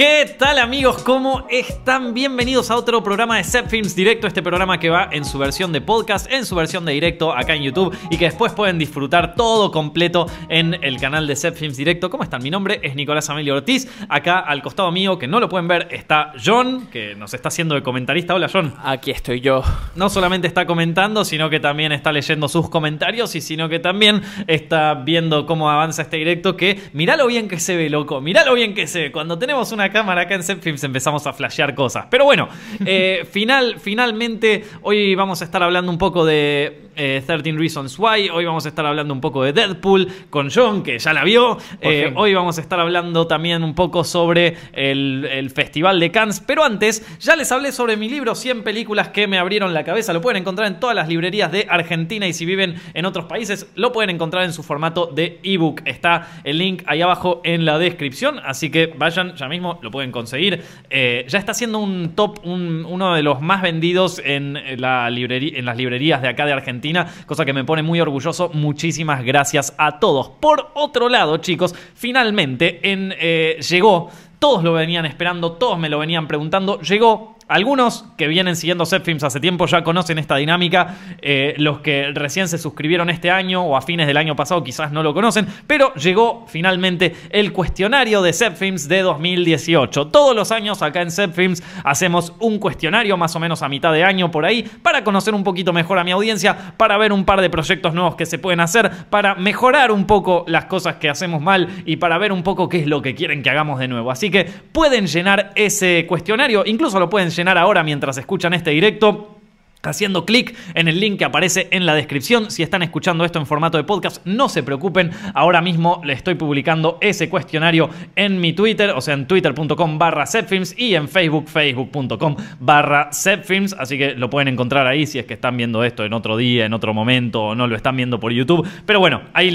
¿Qué tal amigos? ¿Cómo están? Bienvenidos a otro programa de Set Films Directo, este programa que va en su versión de podcast, en su versión de directo acá en YouTube y que después pueden disfrutar todo completo en el canal de Set Films Directo. ¿Cómo están? Mi nombre es Nicolás Amelio Ortiz. Acá al costado mío, que no lo pueden ver, está John, que nos está haciendo de comentarista. Hola John. Aquí estoy yo. No solamente está comentando, sino que también está leyendo sus comentarios y sino que también está viendo cómo avanza este directo que mirá lo bien que se ve, loco. Mirá lo bien que se ve. Cuando tenemos una cámara acá en Films empezamos a flashear cosas. Pero bueno, eh, final, finalmente hoy vamos a estar hablando un poco de 13 eh, Reasons Why. Hoy vamos a estar hablando un poco de Deadpool con John, que ya la vio. Eh, hoy vamos a estar hablando también un poco sobre el, Festival de Cannes. Pero antes, ya les hablé sobre mi libro 100 películas que me abrieron la cabeza. Lo pueden encontrar en todas las librerías de Argentina y si viven en otros países, lo pueden encontrar en su formato de ebook. Está el link ahí abajo en la descripción. Así que vayan ya mismo, lo pueden conseguir. Eh, ya está siendo un top, uno de los más vendidos en, la librería, en las librerías de acá de Argentina cosa que me pone muy orgulloso. Muchísimas gracias a todos. Por otro lado, chicos, finalmente en, eh, llegó, todos lo venían esperando, todos me lo venían preguntando, llegó algunos que vienen siguiendo Films hace tiempo ya conocen esta dinámica. Eh, los que recién se suscribieron este año o a fines del año pasado quizás no lo conocen. Pero llegó finalmente el cuestionario de Films de 2018. Todos los años acá en Films hacemos un cuestionario más o menos a mitad de año por ahí para conocer un poquito mejor a mi audiencia, para ver un par de proyectos nuevos que se pueden hacer, para mejorar un poco las cosas que hacemos mal y para ver un poco qué es lo que quieren que hagamos de nuevo. Así que pueden llenar ese cuestionario, incluso lo pueden llenar ahora mientras escuchan este directo haciendo clic en el link que aparece en la descripción. Si están escuchando esto en formato de podcast, no se preocupen. Ahora mismo le estoy publicando ese cuestionario en mi Twitter, o sea, en twitter.com barra setfilms y en Facebook, facebook.com barra setfilms. Así que lo pueden encontrar ahí si es que están viendo esto en otro día, en otro momento o no lo están viendo por YouTube. Pero bueno, ahí,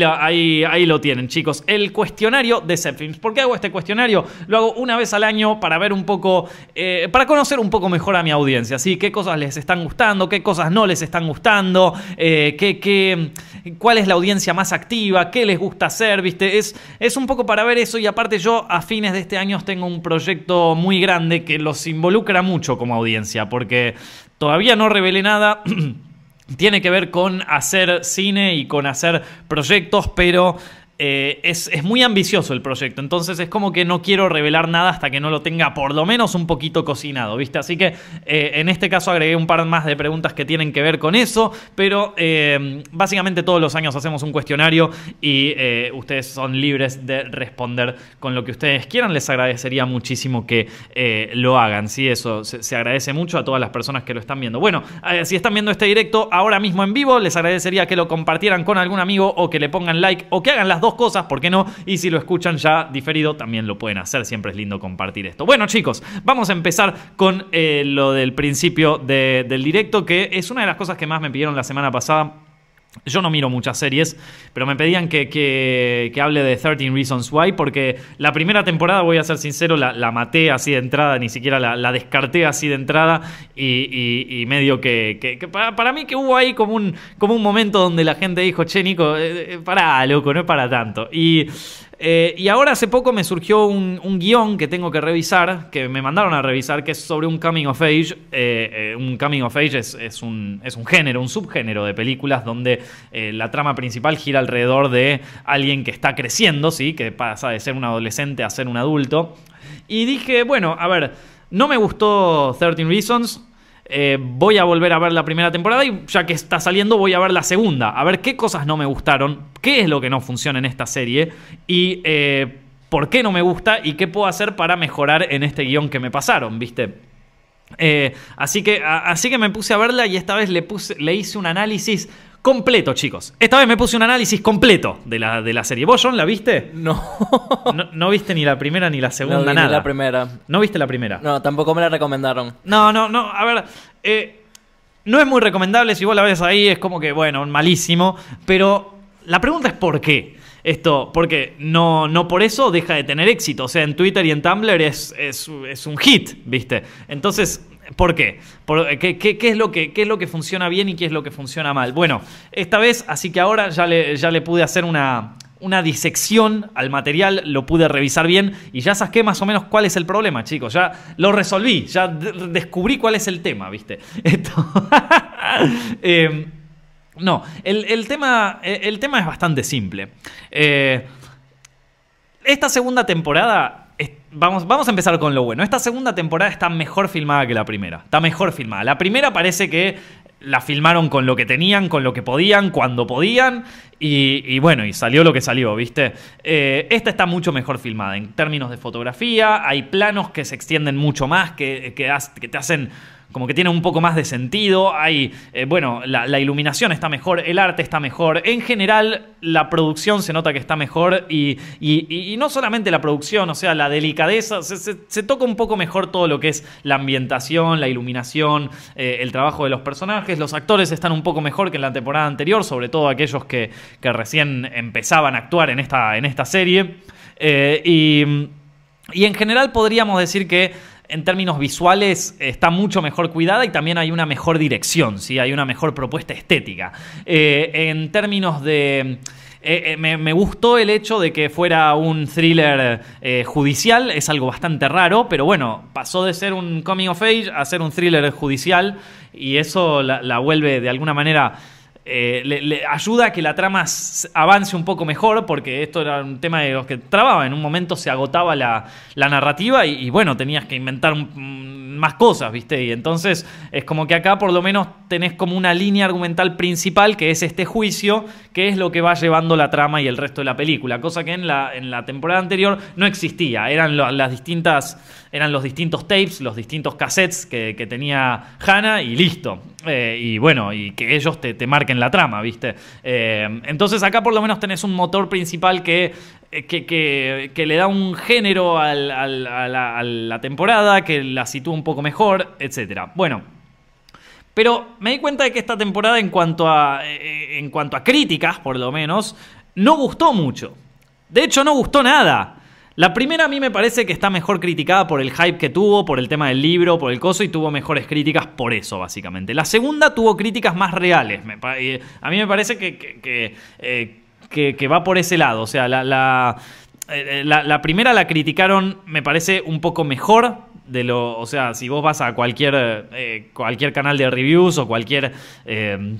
lo tienen, chicos. El cuestionario de setfilms. ¿Por qué hago este cuestionario? Lo hago una vez al año para ver un poco, eh, para conocer un poco mejor a mi audiencia. ¿sí? ¿Qué cosas les están gustando? Qué cosas no les están gustando, eh, qué, cuál es la audiencia más activa, qué les gusta hacer, ¿viste? Es, es un poco para ver eso y aparte yo a fines de este año tengo un proyecto muy grande que los involucra mucho como audiencia, porque todavía no revelé nada. Tiene que ver con hacer cine y con hacer proyectos, pero eh, es, muy ambicioso el proyecto, entonces es como que no quiero revelar nada hasta que no lo tenga por lo menos un poquito cocinado, ¿viste? Así que eh, en este caso agregué un par más de preguntas que tienen que ver con eso, pero eh, básicamente todos los años hacemos un cuestionario y ustedes son libres de responder con lo que ustedes quieran. Les agradecería muchísimo que lo hagan, ¿sí? Eso se, se, agradece mucho a todas las personas que lo están viendo. Bueno, si están viendo este directo ahora mismo en vivo, les agradecería que lo compartieran con algún amigo o que le pongan like o que hagan las dos cosas, ¿por qué no? Y si lo escuchan ya diferido, también lo pueden hacer. Siempre es lindo compartir esto. Bueno, chicos, vamos a empezar con eh, lo del principio del directo, que es una de las cosas que más me pidieron la semana pasada yo no miro muchas series, pero me pedían que, que, hable de 13 Reasons Why, porque la primera temporada, voy a ser sincero, la, maté así de entrada, ni siquiera la, descarté así de entrada, y, medio que, para, mí que hubo ahí como un, como un momento donde la gente dijo, che, Nico, eh, eh, para, loco, no es para tanto. Y eh, y ahora hace poco me surgió un, guion que tengo que revisar, que me mandaron a revisar, que es sobre un coming of age. Eh, eh, un coming of age es, un, es, un, género, un subgénero de películas donde la trama principal gira alrededor de alguien que está creciendo, ¿sí? que pasa de ser un adolescente a ser un adulto. Y dije, bueno, a ver, no me gustó 13 Reasons. Eh, voy a volver a ver la primera temporada y ya que está saliendo voy a ver la segunda, a ver qué cosas no me gustaron, qué es lo que no funciona en esta serie y eh, por qué no me gusta y qué puedo hacer para mejorar en este guion que me pasaron, ¿viste? Eh, así, que, así que me puse a verla y esta vez le, puse, le hice un análisis completo, chicos. Esta vez me puse un análisis completo de la, de la serie. ¿Vos, John, la viste? No. no. viste ni la primera ni la segunda, no, Ni la primera. ¿No viste la primera? No, tampoco me la recomendaron. No, no, no. A ver, eh, no es muy recomendable. Si vos la ves ahí, es como que, bueno, malísimo. Pero la pregunta es ¿por qué? Esto, porque no, no por eso deja de tener éxito. O sea, en Twitter y en Tumblr es, es, es un hit, ¿viste? Entonces, ¿Por qué? qué, es lo que, es lo que funciona bien y qué es lo que funciona mal? Bueno, esta vez, así que ahora ya le, ya le pude hacer una, una disección al material, lo pude revisar bien y ya saqué más o menos cuál es el problema, chicos. Ya lo resolví, ya de- descubrí cuál es el tema, ¿viste? Esto. Eh, no, el, el tema, el tema es bastante simple. Eh, esta segunda temporada. Vamos, vamos a empezar con lo bueno. Esta segunda temporada está mejor filmada que la primera. Está mejor filmada. La primera parece que la filmaron con lo que tenían, con lo que podían, cuando podían. Y, bueno, y salió lo que salió, ¿viste? Eh, esta está mucho mejor filmada. En términos de fotografía, hay planos que se extienden mucho más, que, que, te hacen como que tiene un poco más de sentido. Hay, eh, bueno, la, iluminación está mejor, el arte está mejor. En general, la producción se nota que está mejor. Y, y- no solamente la producción, o sea, la delicadeza. Se toca un poco mejor todo lo que es la ambientación, la iluminación, eh, el trabajo de los personajes. Los actores están un poco mejor que en la temporada anterior, sobre todo aquellos que, que recién empezaban a actuar en esta, en esta serie. Eh, y. Y en general podríamos decir que en términos visuales está mucho mejor cuidada y también hay una mejor dirección, ¿sí? hay una mejor propuesta estética. Eh, en términos de... eh, me, gustó el hecho de que fuera un thriller judicial, es algo bastante raro, pero bueno, pasó de ser un coming of age a ser un thriller judicial y eso la vuelve de alguna manera eh, le, ayuda a que la trama avance un poco mejor, porque esto era un tema de los que trababa. En un momento se agotaba la, narrativa y, bueno, tenías que inventar mm, más cosas, ¿viste? Y entonces es como que acá por lo menos tenés como una línea argumental principal que es este juicio, que es lo que va llevando la trama y el resto de la película, cosa que en la, en la temporada anterior no existía. Eran las distintas eran los distintos tapes, los distintos cassettes que, tenía Hannah y listo. Eh, y bueno, y que ellos te, marquen la trama, ¿viste? Eh, entonces acá por lo menos tenés un motor principal que, eh, que, que- le da un género a, la, a la temporada, que la sitúa un poco mejor, etc. Bueno. Pero me di cuenta de que esta temporada, en cuanto a, en cuanto a críticas, por lo menos, no gustó mucho. De hecho, no gustó nada. La primera a mí me parece que está mejor criticada por el hype que tuvo, por el tema del libro, por el coso, y tuvo mejores críticas por eso, básicamente. La segunda tuvo críticas más reales. eh, a mí me parece que, eh, que- que va por ese lado. O sea, la, la, eh, la- la primera la criticaron, me parece, un poco mejor de lo. O sea, si vos vas a cualquier, eh, cualquier canal de reviews o cualquier. eh,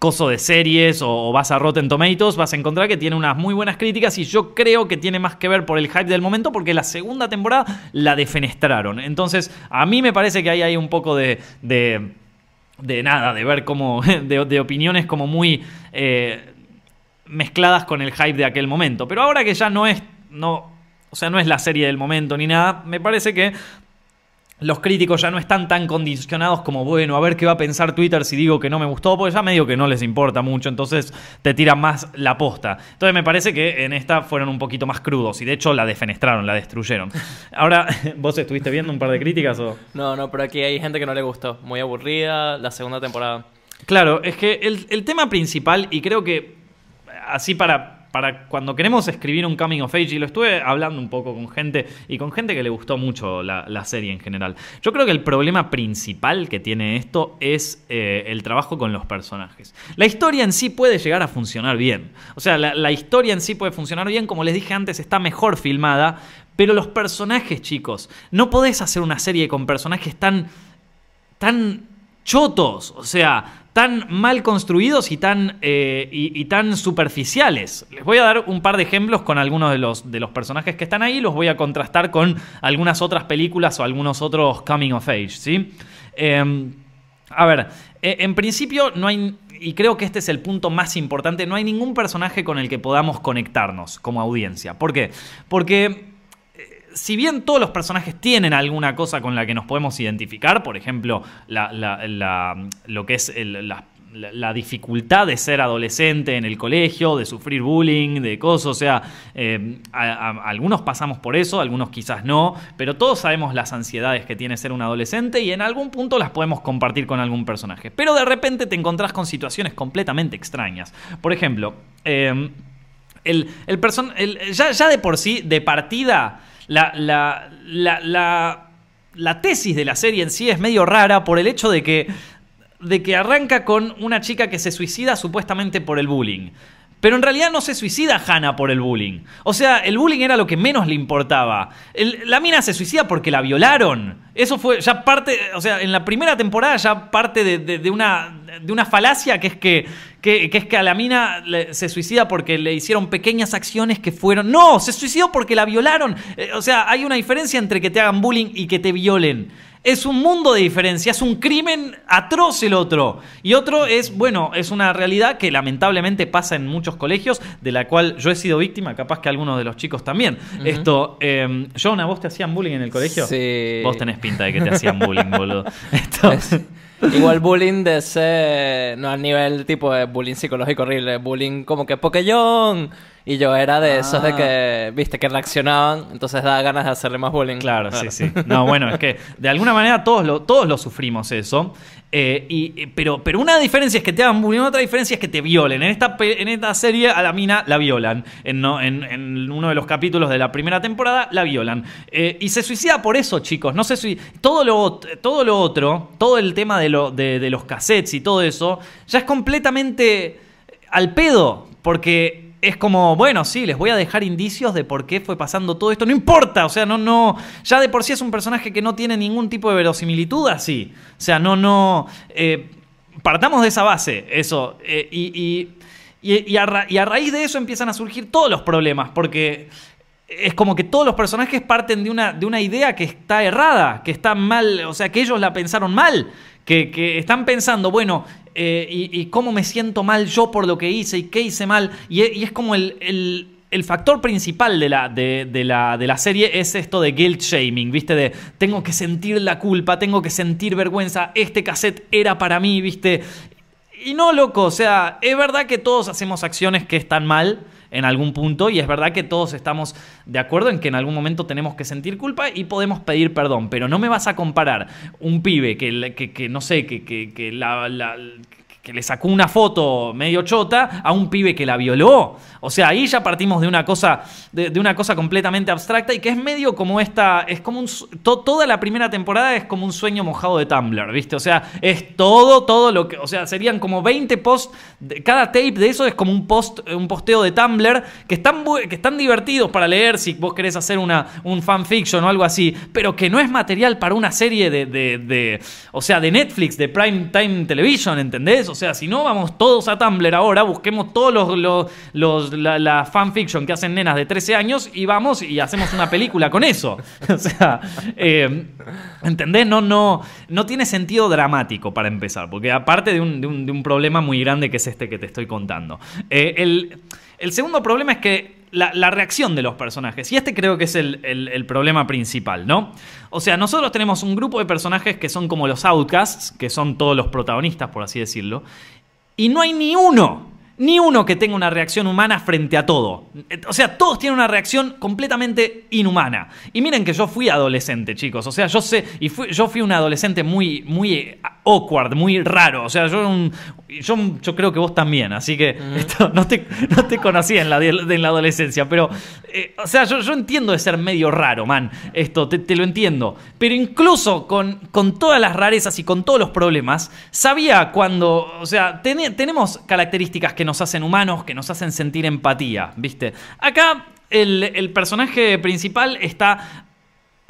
coso de series o, vas a Rotten Tomatoes, vas a encontrar que tiene unas muy buenas críticas y yo creo que tiene más que ver por el hype del momento porque la segunda temporada la defenestraron. Entonces, a mí me parece que ahí hay un poco de... de de nada, de ver como. de, de opiniones como muy. eh, mezcladas con el hype de aquel momento. Pero ahora que ya no es. No, o sea, no es la serie del momento ni nada, me parece que los críticos ya no están tan condicionados como, bueno, a ver qué va a pensar Twitter si digo que no me gustó, porque ya medio que no les importa mucho, entonces te tiran más la posta. Entonces me parece que en esta fueron un poquito más crudos y de hecho la defenestraron, la destruyeron. Ahora, ¿vos estuviste viendo un par de críticas o...? No, no, pero aquí hay gente que no le gustó. Muy aburrida la segunda temporada. Claro, es que el, el tema principal, y creo que así para, para cuando queremos escribir un coming of age, y lo estuve hablando un poco con gente, y con gente que le gustó mucho la, serie en general, yo creo que el problema principal que tiene esto es eh, el trabajo con los personajes. La historia en sí puede llegar a funcionar bien. O sea, la historia en sí puede funcionar bien, como les dije antes, está mejor filmada, pero los personajes, chicos, no podés hacer una serie con personajes tan tan chotos, o sea, tan mal construidos y tan, eh, y, tan superficiales. Les voy a dar un par de ejemplos con algunos de los, de los personajes que están ahí, los voy a contrastar con algunas otras películas o algunos otros coming of age, ¿sí? Eh, a ver, eh, en principio no hay, y creo que este es el punto más importante, no hay ningún personaje con el que podamos conectarnos como audiencia. ¿Por qué? Porque si bien todos los personajes tienen alguna cosa con la que nos podemos identificar, por ejemplo, lo que es la, dificultad de ser adolescente en el colegio, de sufrir bullying, de cosas, o sea, a- algunos pasamos por eso, algunos quizás no, pero todos sabemos las ansiedades que tiene ser un adolescente y en algún punto las podemos compartir con algún personaje. Pero de repente te encontrás con situaciones completamente extrañas. Por ejemplo, eh, el, el person ya, ya de por sí, de partida, la, la, la, la, tesis de la serie en sí es medio rara por el hecho de que, de que arranca con una chica que se suicida supuestamente por el bullying. Pero en realidad no se suicida Hannah por el bullying. O sea, el bullying era lo que menos le importaba. La mina se suicida porque la violaron. Eso fue ya parte, o sea, en la primera temporada ya parte de- de una, de una falacia que es que, que, que es que a la mina le- se suicida porque le hicieron pequeñas acciones que fueron... No, se suicidó porque la violaron. Eh, o sea, hay una diferencia entre que te hagan bullying y que te violen. Es un mundo de diferencia, es un crimen atroz el otro. Y otro es, bueno, es una realidad que lamentablemente pasa en muchos colegios, de la cual yo he sido víctima, capaz que algunos de los chicos también. Esto, eh, John, ¿a vos te hacían bullying en el colegio? Sí. Vos tenés pinta de que te hacían bullying, boludo. Esto, Es- Igual bullying de ese... No al nivel tipo de bullying psicológico horrible. Bullying como que Pokellón. Y yo era de esos de Ah. que, viste, que reaccionaban. Entonces da ganas de hacerle más bullying. Claro, sí, sí. No, bueno, es que de alguna manera todos lo, todos lo sufrimos eso. Eh, y- pero, pero una diferencia es que te hagan bullying, otra diferencia es que te violen. En esta, en esta serie a la mina la violan. En, no- en- en uno de los capítulos de la primera temporada la violan. Eh, y se suicida por eso, chicos. No se todo, lo, todo lo otro, todo el tema de, de los cassettes y todo eso, ya es completamente al pedo. Porque es como, bueno, sí, les voy a dejar indicios de por qué fue pasando todo esto. No importa, o sea, no, no. Ya de por sí es un personaje que no tiene ningún tipo de verosimilitud así. O sea, no, no. eh, partamos de esa base, eso. eh, y, y, y- a y a raíz de eso empiezan a surgir todos los problemas, porque es como que todos los personajes parten de una, de una idea que está errada, que está mal, o sea, que ellos la pensaron mal, que, están pensando, bueno, eh, y, cómo me siento mal yo por lo que hice y qué hice mal, y, e- es como el... el- factor principal de la, de la, de la serie es esto de guilt shaming, ¿viste? De tengo que sentir la culpa, tengo que sentir vergüenza, este cassette era para mí, ¿viste? Y no, loco, o sea, es verdad que todos hacemos acciones que están mal en algún punto y es verdad que todos estamos de acuerdo en que en algún momento tenemos que sentir culpa y podemos pedir perdón, pero no me vas a comparar un pibe que, que, que, no sé, que, que, la- que le sacó una foto medio chota a un pibe que la violó. O sea, ahí ya partimos de una cosa, de, una cosa completamente abstracta y que es medio como esta, es como un, toda la primera temporada es como un sueño mojado de Tumblr, ¿viste? O sea, es todo, todo lo que, o sea, serían como 20 posts, cada tape de eso es como un post, un posteo de Tumblr que están, que están divertidos para leer si vos querés hacer una, un fanfiction o algo así, pero que no es material para una serie de, de, de- o sea, de Netflix, de Prime Time Television, ¿entendés? O sea, si no, vamos todos a Tumblr ahora, busquemos todos los, los, la, fanfiction que hacen nenas de 13 años y vamos y hacemos una película con eso. o sea, eh, ¿entendés? No, no, no tiene sentido dramático para empezar, porque aparte de un, problema muy grande que es este que te estoy contando. Eh, el segundo problema es que la, reacción de los personajes. Y este creo que es el, el- problema principal, ¿no? O sea, nosotros tenemos un grupo de personajes que son como los outcasts, que son todos los protagonistas, por así decirlo. Y no hay ni uno, ni uno que tenga una reacción humana frente a todo. O sea, todos tienen una reacción completamente inhumana. Y miren que yo fui adolescente, chicos. O sea, yo sé, y fui- yo fui un adolescente muy, muy awkward, muy raro. O sea, yo, era un- yo, yo creo que vos también. Así que esto, no, te, no te conocí en la, en la adolescencia. Pero, eh, o sea, yo, yo entiendo de ser medio raro, man. Esto, te, te lo entiendo. Pero incluso con, con todas las rarezas y con todos los problemas, sabía cuando, o sea, tenemos características que nos hacen humanos, que nos hacen sentir empatía, ¿viste? Acá el, el personaje principal está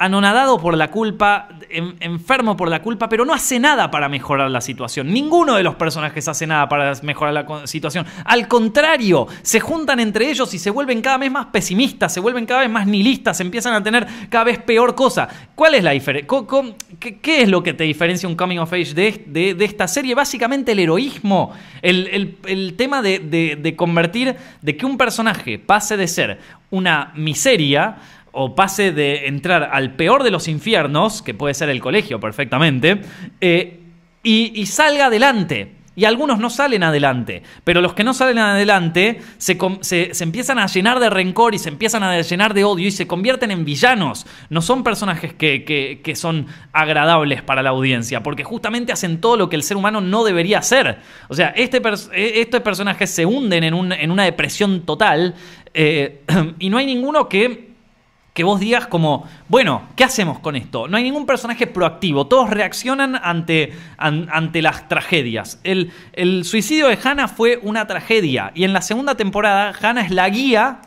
anonadado por la culpa, en- enfermo por la culpa, pero no hace nada para mejorar la situación. Ninguno de los personajes hace nada para mejorar la situación. Al contrario, se juntan entre ellos y se vuelven cada vez más pesimistas, se vuelven cada vez más nihilistas, empiezan a tener cada vez peor cosa. ¿Cuál es la diferencia? ¿Qué, es lo que te diferencia un coming of age de, de- esta serie? Básicamente el heroísmo, el, el- el tema de- de convertir, de que un personaje pase de ser una miseria o pase de entrar al peor de los infiernos, que puede ser el colegio perfectamente, eh, y, salga adelante. Y algunos no salen adelante, pero los que no salen adelante se, se- empiezan a llenar de rencor y se empiezan a llenar de odio y se convierten en villanos. No son personajes que, que- son agradables para la audiencia, porque justamente hacen todo lo que el ser humano no debería hacer. O sea, este eh, estos personajes se hunden en, en una depresión total eh, y no hay ninguno que que vos digas como, bueno, ¿qué hacemos con esto? No hay ningún personaje proactivo, todos reaccionan ante, an- ante las tragedias. El, el suicidio de Hannah fue una tragedia y en la segunda temporada Hannah es la guía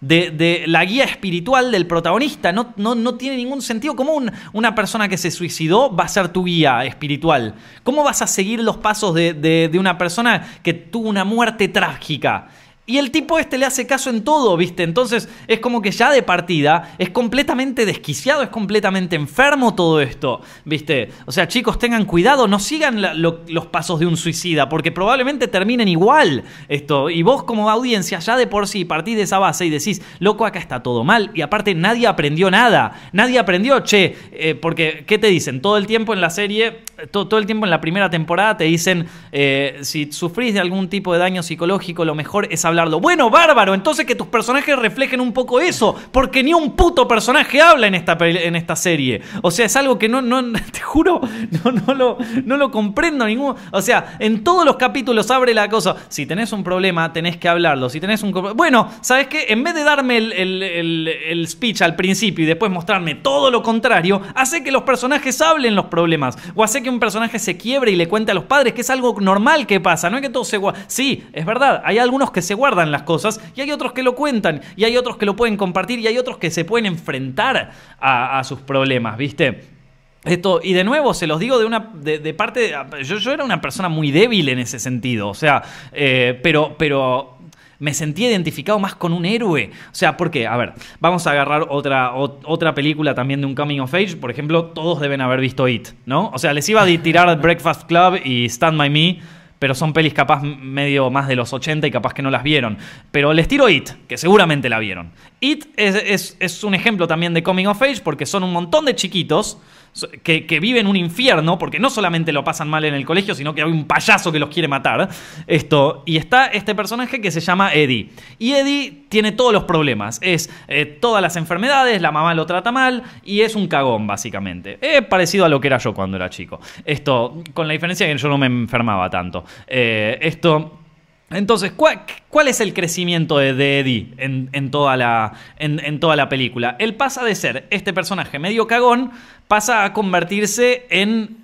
de, de la guía espiritual del protagonista. No, no, no tiene ningún sentido. ¿Cómo un- una persona que se suicidó va a ser tu guía espiritual? ¿Cómo vas a seguir los pasos de- de una persona que tuvo una muerte trágica? Y el tipo este le hace caso en todo, ¿viste? Entonces es como que ya de partida es completamente desquiciado, es completamente enfermo todo esto, ¿viste? O sea, chicos, tengan cuidado, no sigan los pasos de un suicida, porque probablemente terminen igual esto. Y vos como audiencia ya de por sí partís de esa base y decís, loco, acá está todo mal. Y aparte nadie aprendió nada, nadie aprendió, che, eh, porque, ¿qué te dicen? Todo el tiempo en la serie, todo, todo el tiempo en la primera temporada te dicen, eh, si sufrís de algún tipo de daño psicológico, lo mejor es Bueno, bárbaro, entonces que tus personajes reflejen un poco eso, porque ni un puto personaje habla en esta, en esta serie. O sea, es algo que no, no te juro, no, no, lo, no lo comprendo ningún... O sea, en todos los capítulos abre la cosa, si tenés un problema, tenés que hablarlo. Si tenés un... Bueno, ¿sabes qué? En vez de darme el, el- el- speech al principio y después mostrarme todo lo contrario, hace que los personajes hablen los problemas. O hace que un personaje se quiebre y le cuente a los padres que es algo normal que pasa. No es que todo se. Sí, es verdad. Hay algunos que se guardan las cosas y hay otros que lo cuentan. Y hay otros que lo pueden compartir y hay otros que se pueden enfrentar a, sus problemas, ¿viste? Esto, y de nuevo, se los digo de una de, parte. yo, yo era una persona muy débil en ese sentido. O sea, eh, pero, pero me sentí identificado más con un héroe. O sea, ¿por qué? A ver, vamos a agarrar otra, ot- otra película también de un coming of age. Por ejemplo, todos deben haber visto It, ¿no? O sea, les iba a tirar Breakfast Club y Stand By Me. Pero son pelis capaz medio más de los 80 y capaz que no las vieron. Pero les tiro It, que seguramente la vieron. It es, es- es un ejemplo también de Coming of Age porque son un montón de chiquitos que, que viven un infierno porque no solamente lo pasan mal en el colegio, sino que hay un payaso que los quiere matar. Esto, y está este personaje que se llama Eddie. Y Eddie tiene todos los problemas. Es eh, todas las enfermedades, la mamá lo trata mal y es un cagón, básicamente. Es parecido a lo que era yo cuando era chico. Esto, con la diferencia que yo no me enfermaba tanto. Eh, esto. Entonces, ¿cuál, cuál es el crecimiento de, Eddie en, en toda la, en toda la película? Él pasa de ser este personaje medio cagón, pasa a convertirse en,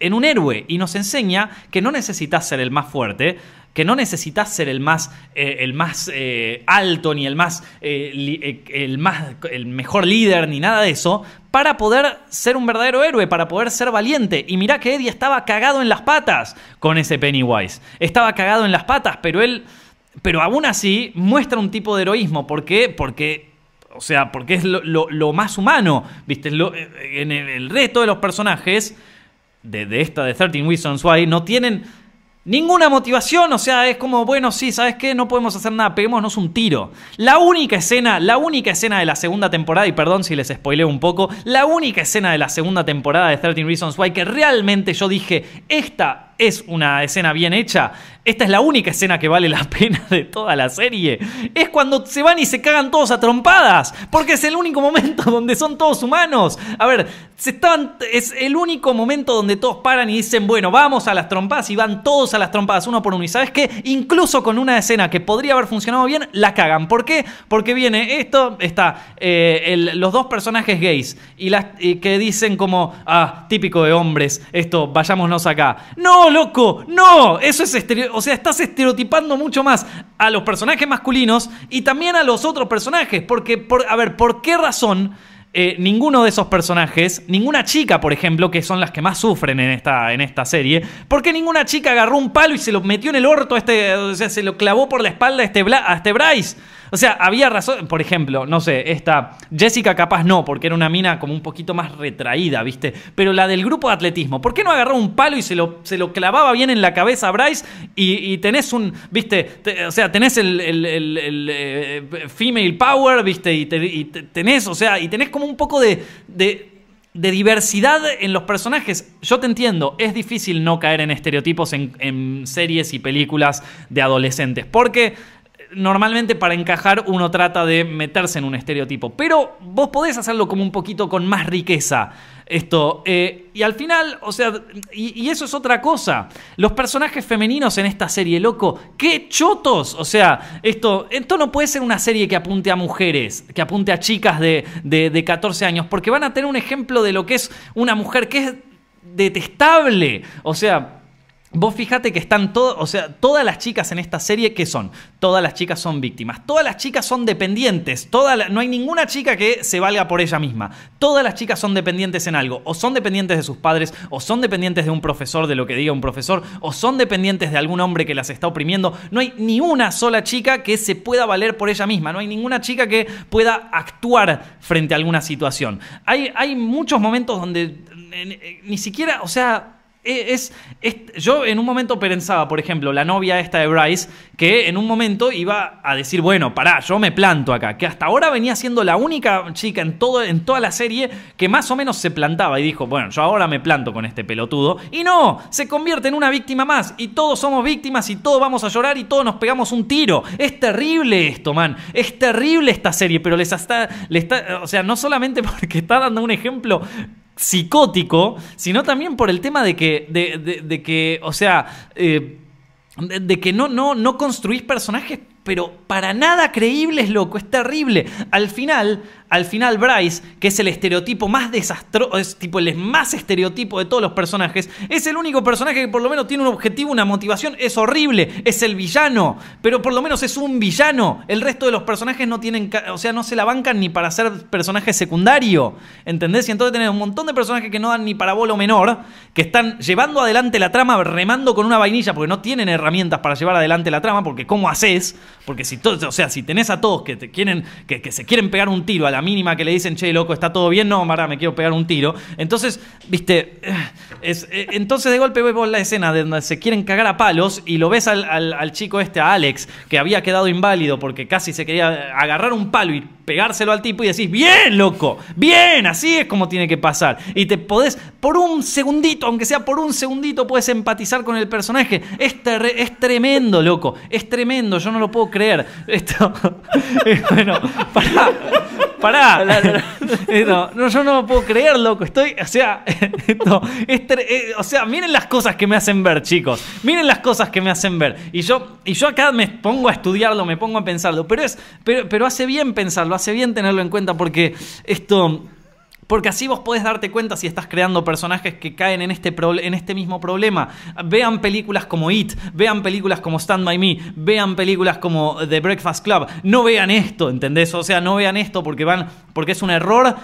en un héroe y nos enseña que no necesitas ser el más fuerte, que no necesitas ser el más, eh, el más eh, alto ni el más, eh, el más, el mejor líder ni nada de eso, para poder ser un verdadero héroe, para poder ser valiente. Y mirá que Eddie estaba cagado en las patas con ese Pennywise. Estaba cagado en las patas, pero él, pero aún así muestra un tipo de heroísmo. ¿Por qué? Porque o sea, porque es lo, lo- más humano, ¿viste? Lo- eh, en el, el resto de los personajes de, de esta de 13 Reasons Why no tienen ninguna motivación, o sea, es como, bueno, sí, ¿sabes qué? No podemos hacer nada, peguémonos un tiro. La única escena, la única escena de la segunda temporada, y perdón si les spoileo un poco, la única escena de la segunda temporada de 13 Reasons Why que realmente yo dije, esta es una escena bien hecha, esta es la única escena que vale la pena de toda la serie, es cuando se van y se cagan todos a trompadas, porque es el único momento donde son todos humanos. A ver, es el único momento donde todos paran y dicen, bueno, vamos a las trompadas y van todos a las trompadas uno por uno. Y sabes qué, incluso con una escena que podría haber funcionado bien, la cagan. ¿Por qué? Porque viene esto, está eh, los dos personajes gays y, las, que dicen como, ah, típico de hombres, esto, vayámonos acá. No, loco, no, eso es estereo, o sea, estás estereotipando mucho más a los personajes masculinos y también a los otros personajes, porque, por, a ver, ¿por qué razón? Eh, ninguno de esos personajes, ninguna chica, por ejemplo, que son las que más sufren en esta, en esta serie, porque ninguna chica agarró un palo y se lo metió en el orto a este, o sea, se lo clavó por la espalda a este, a este Bryce. O sea, había razón, por ejemplo, no sé, esta Jessica capaz no, porque era una mina como un poquito más retraída, ¿viste? Pero la del grupo de atletismo, ¿por qué no agarró un palo y se lo, se lo clavaba bien en la cabeza a Bryce y, tenés un, ¿viste? Te- o sea, tenés el, el- el- el, eh, female power, ¿viste? Y, y te- tenés, o sea, y tenés como un poco de- de de diversidad en los personajes. Yo te entiendo, es difícil no caer en estereotipos en, en series y películas de adolescentes. Porque normalmente para encajar uno trata de meterse en un estereotipo. Pero vos podés hacerlo como un poquito con más riqueza. Esto, eh, y al final, o sea, y, eso es otra cosa. Los personajes femeninos en esta serie, loco, qué chotos. O sea, esto, esto no puede ser una serie que apunte a mujeres, que apunte a chicas de, de, de 14 años, porque van a tener un ejemplo de lo que es una mujer que es detestable. O sea, Vos fíjate que están todas, o sea, todas las chicas en esta serie, ¿qué son? Todas las chicas son víctimas, todas las chicas son dependientes, toda no hay ninguna chica que se valga por ella misma. Todas las chicas son dependientes en algo, o son dependientes de sus padres, o son dependientes de un profesor, de lo que diga un profesor, o son dependientes de algún hombre que las está oprimiendo. No hay ni una sola chica que se pueda valer por ella misma, no hay ninguna chica que pueda actuar frente a alguna situación. Hay, hay muchos momentos donde eh, ni siquiera, o sea, es, es- yo en un momento pensaba, por ejemplo, la novia esta de Bryce, que en un momento iba a decir, bueno, pará, yo me planto acá, que hasta ahora venía siendo la única chica en, todo, en toda la serie que más o menos se plantaba y dijo, bueno, yo ahora me planto con este pelotudo. Y no, se convierte en una víctima más y todos somos víctimas y todos vamos a llorar y todos nos pegamos un tiro. Es terrible esto, man. Es terrible esta serie, pero les está, le está, o sea, no solamente porque está dando un ejemplo psicótico, sino también por el tema de que, de, de- que o sea, eh, de, que no, no, no construís personajes, pero para nada creíbles, loco, es terrible. Al final, al final Bryce, que es el estereotipo más desastroso, es tipo el más estereotipo de todos los personajes, es el único personaje que por lo menos tiene un objetivo, una motivación, es horrible, es el villano, pero por lo menos es un villano. El resto de los personajes no tienen, o sea, no se la bancan ni para ser personaje secundario, ¿entendés? Y entonces tenés un montón de personajes que no dan ni para bolo menor, que están llevando adelante la trama remando con una vainilla porque no tienen herramientas para llevar adelante la trama, porque ¿cómo haces? Porque si todo, o sea, si tenés a todos que te quieren que, que se quieren pegar un tiro a la mínima que le dicen, "Che, loco, está todo bien", no, mará, me quiero pegar un tiro. Entonces, ¿viste? Eh, es- eh, entonces de golpe ves vos la escena de donde se quieren cagar a palos y lo ves al, al- chico este, a Alex, que había quedado inválido porque casi se quería agarrar un palo y pegárselo al tipo y decís, bien, loco, bien, así es como tiene que pasar. Y te podés, por un segundito, aunque sea por un segundito, puedes empatizar con el personaje. Es, es tremendo, loco, es tremendo, yo no lo puedo creer. Esto, bueno, pará, pará. Esto, no, yo no puedo creer, loco, estoy, o sea, esto, eh, o sea, miren las cosas que me hacen ver, chicos, miren las cosas que me hacen ver. Y yo, y yo acá me pongo a estudiarlo, me pongo a pensarlo, pero es, pero, pero hace bien pensarlo, hace bien tenerlo en cuenta porque esto... Porque así vos podés darte cuenta si estás creando personajes que caen en este, en este mismo problema. Vean películas como It, vean películas como Stand By Me, vean películas como The Breakfast Club. No vean esto, ¿entendés? O sea, no vean esto porque van. porque es un error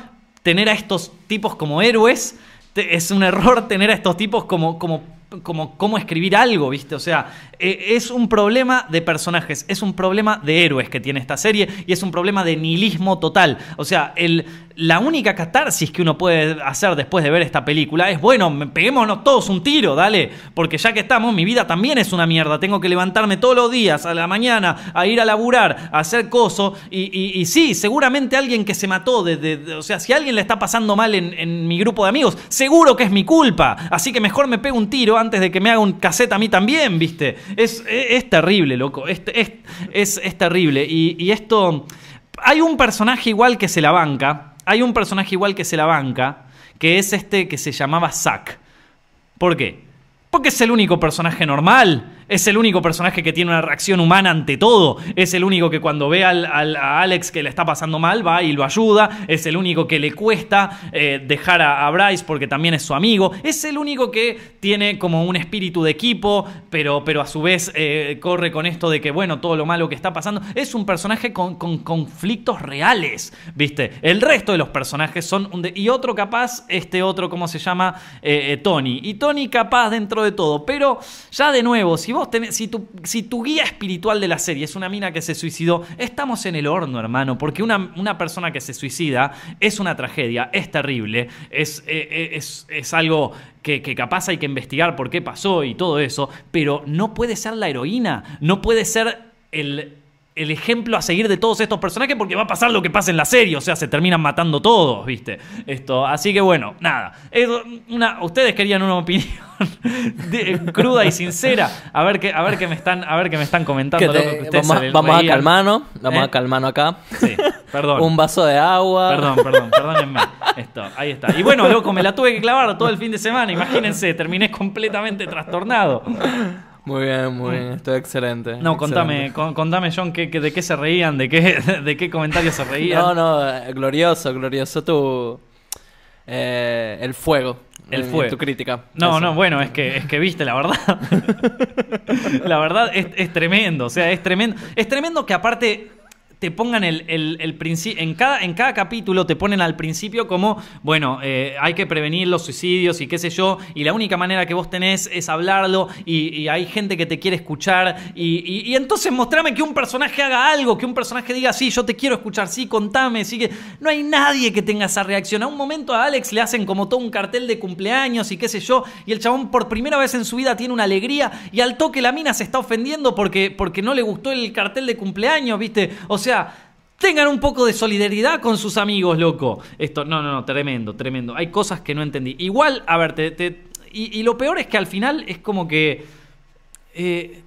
tener a estos tipos como héroes. Es un error tener a estos tipos como. como como cómo escribir algo, ¿viste? O sea, eh, es un problema de personajes, es un problema de héroes que tiene esta serie y es un problema de nihilismo total. O sea, el, la única catarsis que uno puede hacer después de ver esta película es, bueno, peguémonos todos un tiro, dale, porque ya que estamos, mi vida también es una mierda, tengo que levantarme todos los días, a la mañana, a ir a laburar, a hacer coso, y, y- sí, seguramente alguien que se mató, de- o sea, si alguien le está pasando mal en, en mi grupo de amigos, seguro que es mi culpa, así que mejor me pego un tiro antes de que me haga un cassette a mí también, ¿viste? Es, es, es terrible, loco, es, es, es, es terrible, y, y esto... Hay un personaje igual que se la banca, hay un personaje igual que se la banca, que es este que se llamaba Zack. ¿Por qué? Porque es el único personaje normal. Es el único personaje que tiene una reacción humana ante todo. Es el único que cuando ve al, al- a Alex que le está pasando mal, va y lo ayuda. Es el único que le cuesta eh, dejar a, a Bryce porque también es su amigo. Es el único que tiene como un espíritu de equipo, pero, pero a su vez eh, corre con esto de que, bueno, todo lo malo que está pasando. Es un personaje con, con conflictos reales, ¿viste? El resto de los personajes son... un de- y otro capaz, este otro, ¿cómo se llama? Eh, Tony. Y Tony capaz dentro de todo. Pero ya de nuevo, si si tu, si tu guía espiritual de la serie es una mina que se suicidó, estamos en el horno, hermano. Porque una, una persona que se suicida es una tragedia, es terrible, es, eh, eh, es, es algo que, que capaz hay que investigar por qué pasó y todo eso. Pero no puede ser la heroína, no puede ser el el ejemplo a seguir de todos estos personajes porque va a pasar lo que pasa en la serie, o sea, se terminan matando todos, ¿viste? Esto, así que bueno, nada. Es una, ustedes querían una opinión de- cruda y sincera. A ver qué, a ver qué me están, a ver qué me están comentando. Que te- que vamos vamos a calmarnos, vamos ¿Eh? a calmarnos acá. Sí, perdón. Un vaso de agua. Perdón, perdón, perdónenme. Esto, ahí está. Y bueno, loco, me la tuve que clavar todo el fin de semana. Imagínense, terminé completamente trastornado. Muy bien, muy bien. Esto es excelente. No, contame, excelente. con- contame, John, qué- qué- de qué se reían, de qué, de qué comentarios se reían. No, no, eh, glorioso, glorioso tu... eh, el fuego. El en- en fuego. tu crítica. No, Eso. no, bueno, es que, es que viste, la verdad. la verdad es, es tremendo. O sea, es tremendo. Es tremendo que aparte te pongan el, el, el principio. En cada, en cada capítulo te ponen al principio como, bueno, eh, hay que prevenir los suicidios y qué sé yo. Y la única manera que vos tenés es hablarlo. Y, hay gente que te quiere escuchar. Y, y- y entonces mostrame que un personaje haga algo, que un personaje diga, sí, yo te quiero escuchar, sí, contame, sí que. No hay nadie que tenga esa reacción. A un momento a Alex le hacen como todo un cartel de cumpleaños y qué sé yo. Y el chabón por primera vez en su vida tiene una alegría. Y al toque la mina se está ofendiendo porque, porque no le gustó el cartel de cumpleaños, ¿viste? O sea. Tengan un poco de solidaridad con sus amigos, loco. Esto, no, no, no, tremendo, tremendo. Hay cosas que no entendí. Igual, a ver, te, y, lo peor es que al final es como que. eh,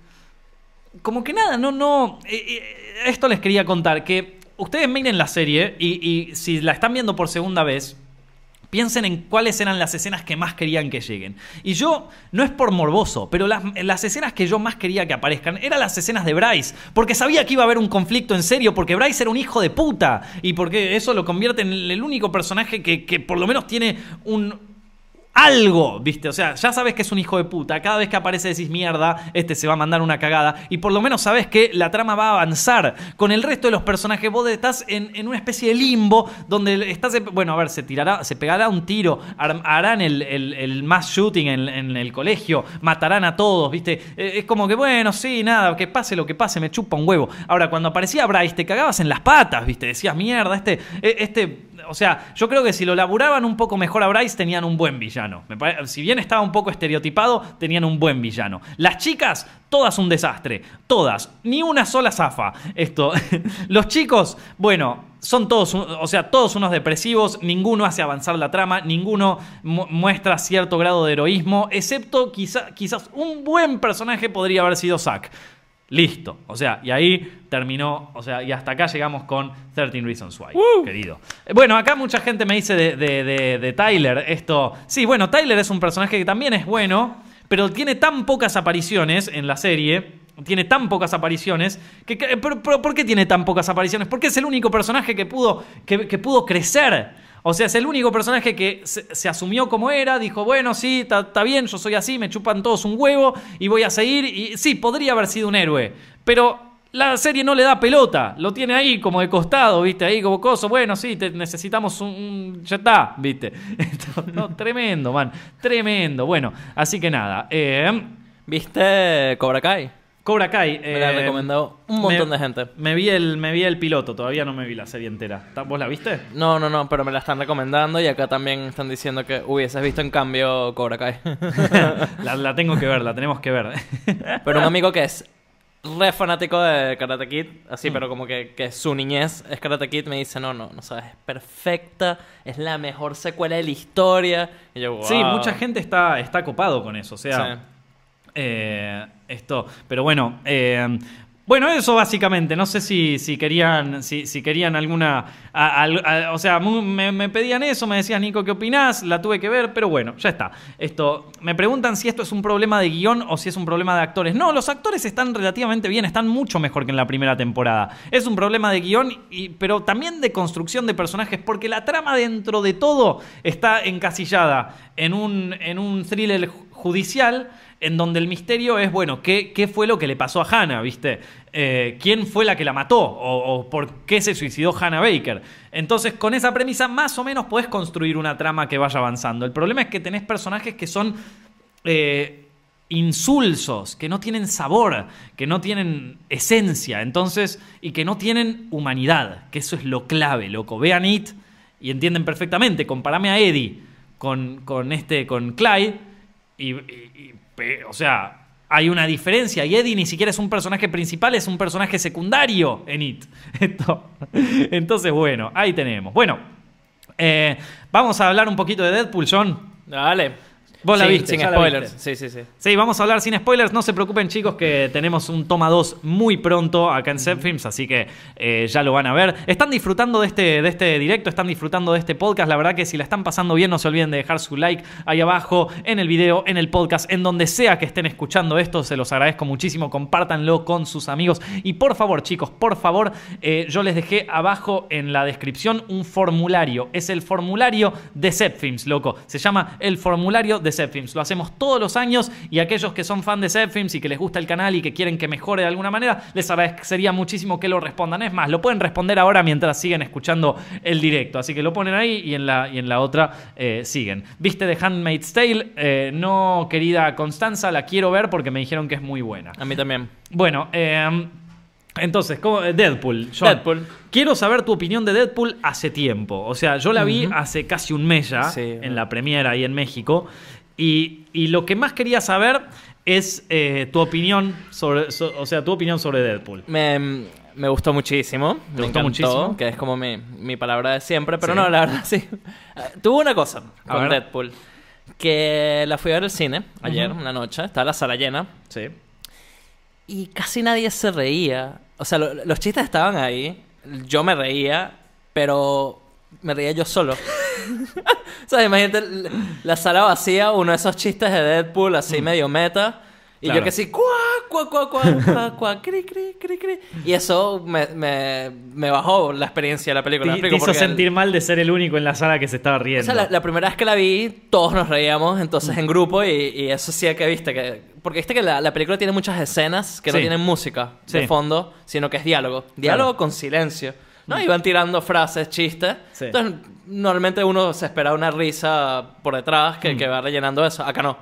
como que nada, no, no. eh, eh, esto les quería contar, que ustedes miren la serie y si la están viendo por segunda vez, piensen en cuáles eran las escenas que más querían que lleguen. Y yo, no es por morboso, pero las, escenas que yo más quería que aparezcan eran las escenas de Bryce, porque sabía que iba a haber un conflicto en serio, porque Bryce era un hijo de puta, y porque eso lo convierte en el único personaje que por lo menos tiene un, algo, ¿viste? O sea, ya sabes que es un hijo de puta. Cada vez que aparece decís mierda, este se va a mandar una cagada. Y por lo menos sabes que la trama va a avanzar. Con el resto de los personajes, vos estás en, en una especie de limbo donde estás. Bueno, a ver, se tirará, se pegará un tiro, har- harán el, el, el mass shooting en, en el colegio, matarán a todos, ¿viste? Eh, Es como que, bueno, sí, nada, que pase lo que pase, me chupa un huevo. Ahora, cuando aparecía Bryce, te cagabas en las patas, ¿viste? Decías, mierda, este, eh, este o sea, yo creo que si lo laburaban un poco mejor a Bryce, tenían un buen villano. Si bien estaba un poco estereotipado, tenían un buen villano. Las chicas, todas un desastre. Todas. Ni una sola zafa. Esto. Los chicos, bueno, son todos, o sea, todos unos depresivos. Ninguno hace avanzar la trama. Ninguno mu- muestra cierto grado de heroísmo. Excepto quizá- quizás un buen personaje podría haber sido Zack. Listo. O sea, y ahí terminó. O sea, y hasta acá llegamos con 13 Reasons Why, querido. Eh, Bueno, acá mucha gente me dice de, de- de- de Tyler esto. Sí, bueno, Tyler es un personaje que también es bueno, pero tiene tan pocas apariciones en la serie. Tiene tan pocas apariciones. Que, que- pero- pero ¿Por qué tiene tan pocas apariciones? Porque es el único personaje que pudo, que, que pudo crecer. O sea, es el único personaje que se, asumió como era, dijo, bueno, sí, está bien, yo soy así, me chupan todos un huevo y voy a seguir. Y sí, podría haber sido un héroe, pero la serie no le da pelota, lo tiene ahí como de costado, ¿viste? Ahí como coso, bueno, sí, te- necesitamos un, un- Ya está, ¿viste? No, tremendo, man, tremendo. Bueno, así que nada. eh, ¿Viste Cobra Kai? Cobra Kai. Me la ha eh, recomendado un montón me- de gente. Me vi, el, me vi el piloto, todavía no me vi la serie entera. ¿Vos la viste? No, no, no, pero me la están recomendando y acá también están diciendo que hubieses visto en cambio Cobra Kai. la, la tengo que ver, la tenemos que ver. pero un amigo que es re fanático de Karate Kid, Mm. así, pero como que, que su niñez es Karate Kid, me dice, no, no, no sabes, es perfecta, es la mejor secuela de la historia. Y yo, Sí, mucha gente está, está copado con eso. O sea. Eh, esto. Pero bueno, eh, bueno, eso básicamente. No sé si, si querían, si, si querían alguna. o sea, me, me pedían eso, me decías, Nico, ¿qué opinás? La tuve que ver, pero bueno, ya está. Esto. Me preguntan si esto es un problema de guion o si es un problema de actores. No, los actores están relativamente bien, están mucho mejor que en la primera temporada. Es un problema de guion, y, pero también de construcción de personajes, porque la trama dentro de todo está encasillada en un, en un thriller ju- judicial en donde el misterio es, bueno, ¿qué, qué fue lo que le pasó a Hannah, viste? Eh, ¿Quién fue la que la mató? O, por qué se suicidó Hannah Baker? Entonces, con esa premisa, más o menos podés construir una trama que vaya avanzando. El problema es que tenés personajes que son... eh, insulsos, que no tienen sabor, que no tienen esencia, entonces, y que no tienen humanidad, que eso es lo clave, loco. Vean It y entienden perfectamente. Comparame a Eddie con, con este, con Clyde, y, o sea, hay una diferencia. Y Eddie ni siquiera es un personaje principal, es un personaje secundario en It. Entonces, bueno, ahí tenemos. Bueno, eh, vamos a hablar un poquito de Deadpool, John. Dale. Vos la viste, Sin spoilers. viste. Sí, sí, sí. Sí, vamos a hablar sin spoilers. No se preocupen, chicos, que tenemos un toma 2 muy pronto acá en Films, así que eh, ya lo van a ver. Están disfrutando de este, de este directo, están disfrutando de este podcast. La verdad que si la están pasando bien, no se olviden de dejar su like ahí abajo, en el video, en el podcast, en donde sea que estén escuchando esto. Se los agradezco muchísimo. Compártanlo con sus amigos. Y por favor, chicos, por favor, eh, yo les dejé abajo en la descripción un formulario. Es el formulario de Films, loco. Se llama el formulario de Films. Lo hacemos todos los años y aquellos que son fan de Films y que les gusta el canal y que quieren que mejore de alguna manera, les agradecería muchísimo que lo respondan. Es más, lo pueden responder ahora mientras siguen escuchando el directo. Así que lo ponen ahí y en la, y en la otra eh, siguen. ¿Viste The Handmaid's Tale? Eh, no, querida Constanza, la quiero ver porque me dijeron que es muy buena. A mí también. Bueno, eh, entonces, ¿cómo- Deadpool. John, Deadpool. Quiero saber tu opinión de Deadpool hace tiempo. O sea, yo la vi hace casi un mes ya, Sí. en la premiera ahí en México. Y, y lo que más quería saber es eh, tu opinión sobre, so- o sea, tu opinión sobre Deadpool. Me, me gustó muchísimo. me gustó encantó, muchísimo? Que es como mi, mi palabra de siempre. Pero Sí. no, la verdad, sí. Tuvo una cosa A con ver. Deadpool. Que la fui a ver al cine ayer, una noche. Estaba la sala llena. Sí. Y casi nadie se reía. O sea, lo- los chistes estaban ahí. Yo me reía, pero me reía yo solo. o sea, imagínate la sala vacía, uno de esos chistes de Deadpool así medio meta. Y Mm. Claro. yo que sí, cuá, cuá, cuá, cuá, cuá, cuá, cri, cri, cri, cri. Y eso me, me, me bajó la experiencia de la película. Te, ¿me te hizo el- sentir mal de ser el único en la sala que se estaba o riendo. sea, la, la primera vez que la vi, todos nos reíamos, entonces Mm. en grupo, y, y eso sí que viste que. Porque viste que la, la película tiene muchas escenas que no tienen música Sí. de fondo, sino que es diálogo. Diálogo con silencio. ¿No? Y van tirando frases, chistes. Mm. Sí. Entonces, normalmente uno se espera una risa por detrás Mm. que, que va rellenando eso. Acá no.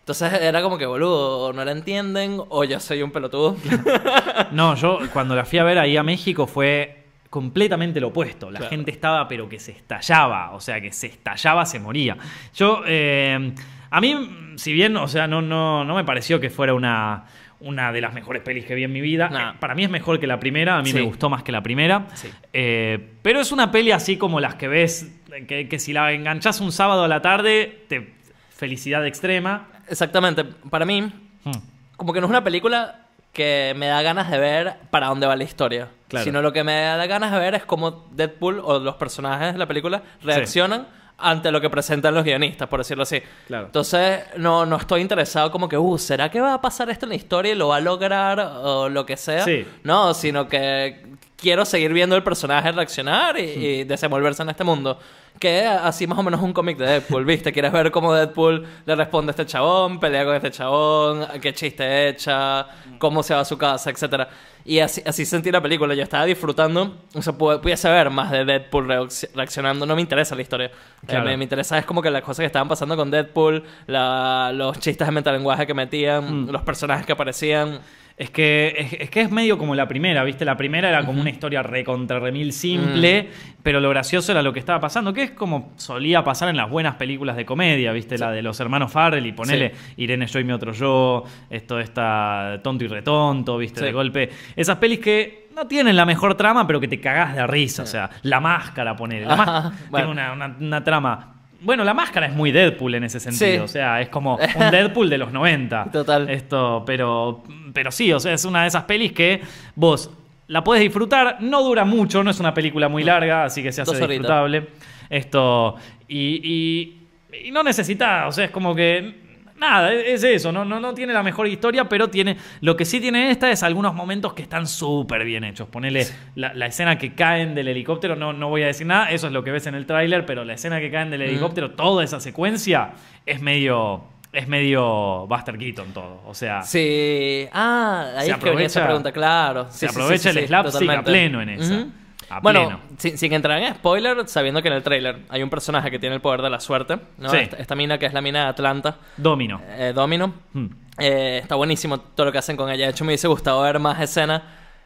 Entonces era como que, boludo, o no la entienden, o yo soy un pelotudo. No, yo cuando la fui a ver ahí a México fue completamente lo opuesto. La Claro. gente estaba, pero que se estallaba. O sea, que se estallaba, se moría. Yo, eh, a mí, si bien, o sea, no, no, no me pareció que fuera una, una de las mejores pelis que vi en mi vida. Eh, Para mí es mejor que la primera. A mí Sí. me gustó más que la primera. Sí. Eh, pero es una peli así como las que ves, que, que si la enganchás un sábado a la tarde, te felicidad extrema. Exactamente. Para mí, Hmm. como que no es una película que me da ganas de ver para dónde va la historia. Claro. Sino lo que me da ganas de ver es cómo Deadpool o los personajes de la película reaccionan ante lo que presentan los guionistas, por decirlo así. Claro. Entonces, no, no estoy interesado como que, uh, ¿será que va a pasar esto en la historia y lo va a lograr o lo que sea? Sí. No, sino que quiero seguir viendo el personaje reaccionar y, y desenvolverse en este mundo. Que así más o menos un cómic de Deadpool, ¿viste? Quieres ver cómo Deadpool le responde a este chabón, pelea con este chabón, qué chiste echa, cómo se va a su casa, etcétera. Y así, así sentí la película. Yo estaba disfrutando. O sea, pu- pudiese ver más de Deadpool reacc- reaccionando. No me interesa la historia. Eh, Claro. me, me interesa es como que las cosas que estaban pasando con Deadpool, la- los chistes de metalenguaje que metían, Mm. los personajes que aparecían. Es que, es, es que es medio como la primera, ¿viste? La primera era como una historia recontra remil simple, pero lo gracioso era lo que estaba pasando, que es como solía pasar en las buenas películas de comedia, ¿viste? La de los hermanos Farrell y ponele Irene Yo y mi otro yo, esto está tonto y retonto, ¿viste? Sí. De golpe. Esas pelis que no tienen la mejor trama, pero que te cagás de risa, o sea, la máscara, ponele. La Ajá, más- bueno. tiene una, una- una trama. Bueno, la máscara es muy Deadpool en ese sentido. Sí. O sea, es como un Deadpool de los 90. Total. Esto, pero, pero sí, o sea, es una de esas pelis que vos la puedes disfrutar, no dura mucho, no es una película muy larga, así que se hace disfrutable. Esto, y, y, y no necesita, o sea, es como que. Nada, es es eso, no, no, no tiene la mejor historia, pero tiene. Lo que sí tiene esta es algunos momentos que están súper bien hechos. Ponele la, la escena que caen del helicóptero, no, no voy a decir nada, eso es lo que ves en el tráiler, pero la escena que caen del helicóptero, toda esa secuencia es medio. Es medio Buster Keaton todo. O sea, Sí. Ah, ahí Se es que venía esa aprovecha- pregunta, claro. Sí, se sí, aprovecha sí, el sí, slapstick a pleno en esa. A bueno, sin, sin entrar en spoiler, sabiendo que en el tráiler hay un personaje que tiene el poder de la suerte, ¿no? Sí. Esta, esta mina que es la mina de Atlanta, Domino. eh, Domino. Hmm. Eh, está buenísimo todo lo que hacen con ella. De hecho, me hubiese gustado ver más escenas.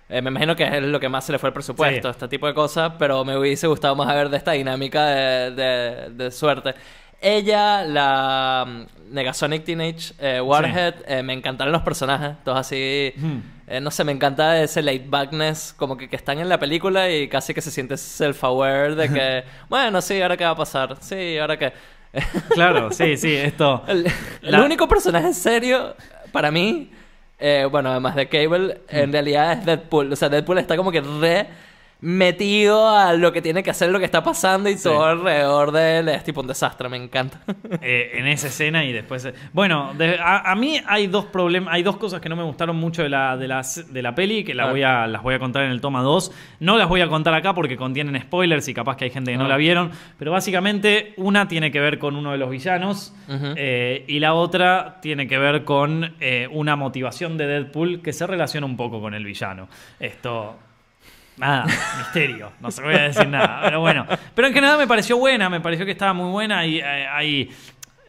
Eh, me imagino que es lo que más se le fue el presupuesto, Sí. este tipo de cosas, pero me hubiese gustado más ver de esta dinámica de, de- de suerte. ella, la mm, Negasonic Teenage eh, Warhead, eh, me encantaron los personajes, todos así. Ujú. Eh, no sé, me encanta ese late backness, como que, que están en la película y casi que se siente self-aware de que, bueno, sí, ahora qué va a pasar, sí, ahora qué. Claro, sí, sí, esto. El, el La- único personaje serio para mí, eh, bueno, además de Cable, en realidad es Deadpool. O sea, Deadpool está como que re metido a lo que tiene que hacer, lo que está pasando y Sí. todo alrededor de él es tipo un desastre, me encanta. eh, en esa escena y después. eh, Bueno, de- a, a mí hay dos problemas, hay dos cosas que no me gustaron mucho de la, de las- de la peli, que la A ver. voy a, las voy a contar en el toma 2. No las voy a contar acá porque contienen spoilers y capaz que hay gente que no Ah. la vieron. Pero básicamente, una tiene que ver con uno de los villanos eh, y la otra tiene que ver con eh, una motivación de Deadpool que se relaciona un poco con el villano. Esto. Nada, misterio, no se voy a decir nada, pero bueno. Pero en general me pareció buena, me pareció que estaba muy buena y eh, ahí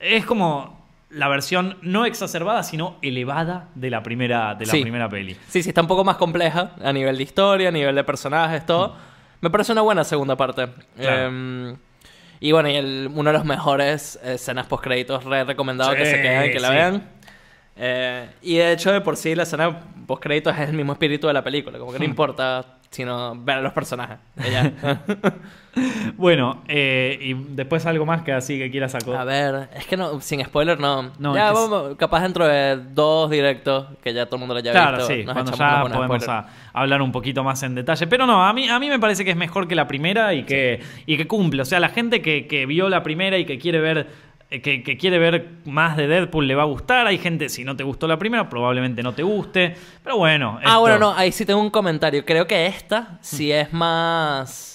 es como la versión no exacerbada, sino elevada de la primera, de la Sí. primera peli. Sí, sí, está un poco más compleja a nivel de historia, a nivel de personajes, todo. Me parece una buena segunda parte. Claro. Em, y bueno, y el- uno de los mejores eh, escenas post créditos, re recomendado que se queden, que la sí. vean. Eh, y de hecho, de por sí, la escena post créditos es el mismo espíritu de la película. Como que no Hmm. importa, sino ver a los personajes. Bueno, eh, y después algo más que así que quieras sacar. a ver, es que no, sin spoiler no. No, ya es vamos, capaz dentro de dos directos, que ya todo el mundo lo haya Claro, visto. sí, nos cuando ya podemos a- hablar un poquito más en detalle. Pero no, a mí, a mí me parece que es mejor que la primera y que, y que cumple. O sea, la gente que, que vio la primera y que quiere ver. Eh, Que, que quiere ver más de Deadpool le va a gustar. Hay gente, si no te gustó la primera, probablemente no te guste. Pero bueno. Ah, esto- bueno, no, ahí sí tengo un comentario. Creo que esta sí es más.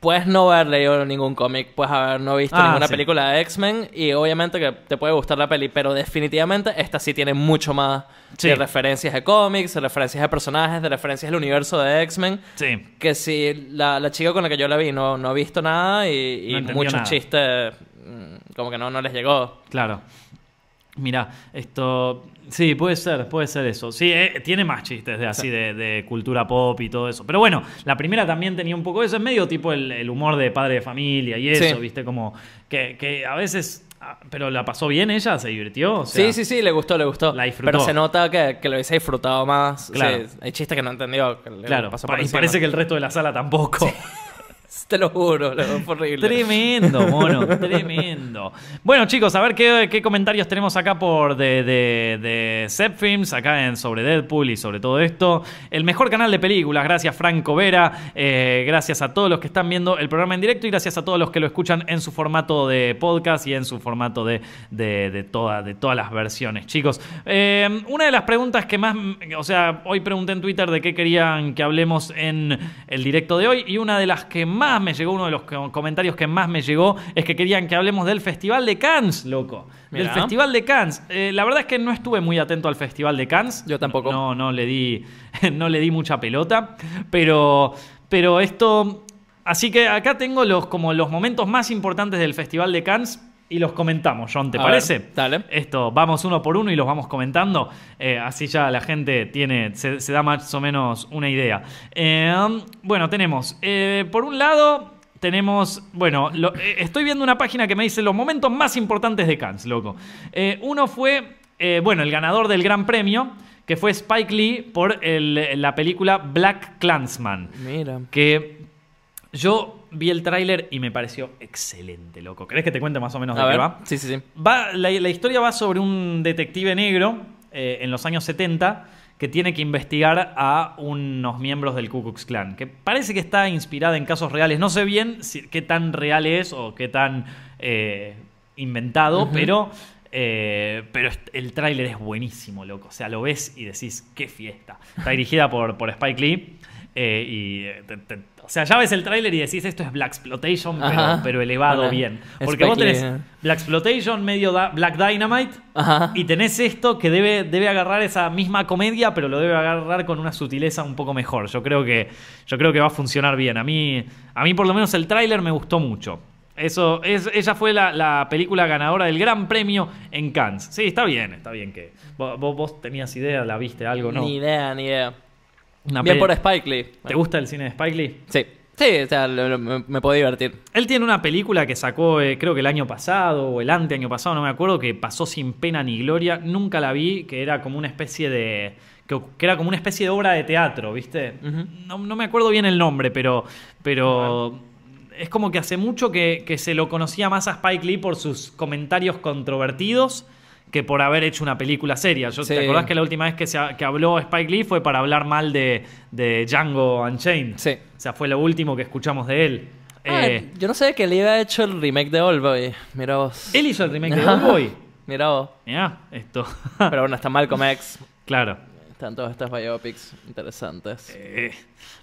Puedes no haber leído ningún cómic, puedes haber no visto Ah, ninguna sí. película de X-Men y obviamente que te puede gustar la peli, pero definitivamente esta sí tiene mucho más Sí. de referencias de cómics, de referencias de personajes, de referencias del universo de X-Men. Sí. Que si la, la chica con la que yo la vi no, no ha visto nada y, y No entendió muchos nada. chistes mm, como que no, no les llegó. Claro. Mira, esto. Sí, puede ser, puede ser eso. Sí, eh, tiene más chistes de así de, de cultura pop y todo eso. Pero bueno, la primera también tenía un poco de eso. Es medio tipo el, el humor de padre de familia y eso, Sí. ¿viste? Como que, que a veces. ah, Pero la pasó bien ella, se divirtió. O sea, sí, sí, sí, le gustó, le gustó. la disfrutó. Pero se nota que, que lo hubiese disfrutado más. Claro. Sí, hay chistes que no entendió. que Claro, pasó pa- por y encima. parece que el resto de la sala tampoco. Te lo juro, lo- fue horrible. Tremendo, mono, tremendo. Bueno, chicos, a ver qué, qué comentarios tenemos acá por de, de, de Zep Films, acá en sobre Deadpool y sobre todo esto. El mejor canal de películas, gracias Franco Vera, eh, gracias a todos los que están viendo el programa en directo y gracias a todos los que lo escuchan en su formato de podcast y en su formato de, de, de toda- de todas las versiones, chicos. Eh, una de las preguntas que más, o sea, hoy pregunté en Twitter de qué querían que hablemos en el directo de hoy y una de las que más me llegó, uno de los co- comentarios que más me llegó es que querían que hablemos del Festival de Cannes, loco. Del Mirá. Festival de Cannes. Eh, la verdad es que no estuve muy atento al Festival de Cannes. Yo tampoco. No, no le di, no le di mucha pelota, pero, pero esto... Así que acá tengo los, como los momentos más importantes del Festival de Cannes y los comentamos, John, ¿te A parece? ver, dale. Esto, vamos uno por uno y los vamos comentando. Eh, así ya la gente tiene, se, se da más o menos una idea. Eh, bueno, tenemos, eh, por un lado, tenemos, bueno, lo- eh, estoy viendo una página que me dice los momentos más importantes de Cannes, loco. Uno fue, bueno, el ganador del Gran Premio, que fue Spike Lee por el- la película Black Clansman Mira. que yo vi el tráiler y me pareció excelente, loco. ¿Crees que te cuente más o menos A de qué va? Sí, sí, sí. Va- la, la historia va sobre un detective negro eh, en los años 70 que tiene que investigar a unos miembros del Ku Klux Klan, que parece que está inspirada en casos reales. No sé bien si- qué tan real es o qué tan eh, inventado, pero, eh, pero el tráiler es buenísimo, loco. O sea, lo ves y decís, qué fiesta. Está dirigida por, por Spike Lee. eh, y te- te- o sea, ya ves el tráiler y decís esto es Black Exploitation, pero, elevado bien. Porque vos Spike tenés. Black Exploitation, medio da- Black Dynamite, Ajá. y tenés esto que debe, debe agarrar esa misma comedia, pero lo debe agarrar con una sutileza un poco mejor. Yo creo que, yo creo que va a funcionar bien. A mí, a mí por lo menos el tráiler me gustó mucho. Eso, es, ella fue la, la película ganadora del Gran Premio en Cannes. Sí, está bien, está bien que. Vos- vos tenías idea, la viste algo, ¿no? Ni idea, ni idea. Una Bien peli- por Spike Lee. ¿Te gusta el cine de Spike Lee? Sí. Sí, o sea, lo- lo- me, me puedo divertir. Él tiene una película que sacó, eh, creo que el año pasado o el anteaño pasado, no me acuerdo, que pasó sin pena ni gloria. Nunca la vi, que era como una especie de. que, que era como una especie de obra de teatro, ¿viste? No, no me acuerdo bien el nombre, pero. pero es como que hace mucho que, que se lo conocía más a Spike Lee por sus comentarios controvertidos que por haber hecho una película seria. Yo, Sí. ¿Te acordás que la última vez que, se, que habló Spike Lee fue para hablar mal de, de Django Unchained? Sí. O sea, fue lo último que escuchamos de él. Ah, Eh, yo no sé que él había hecho el remake de Oldboy. Mira vos. él hizo el remake de Oldboy. Mira vos. Mirá, esto. Pero bueno, está Malcolm X. claro. Están todas estas biopics interesantes. Eh,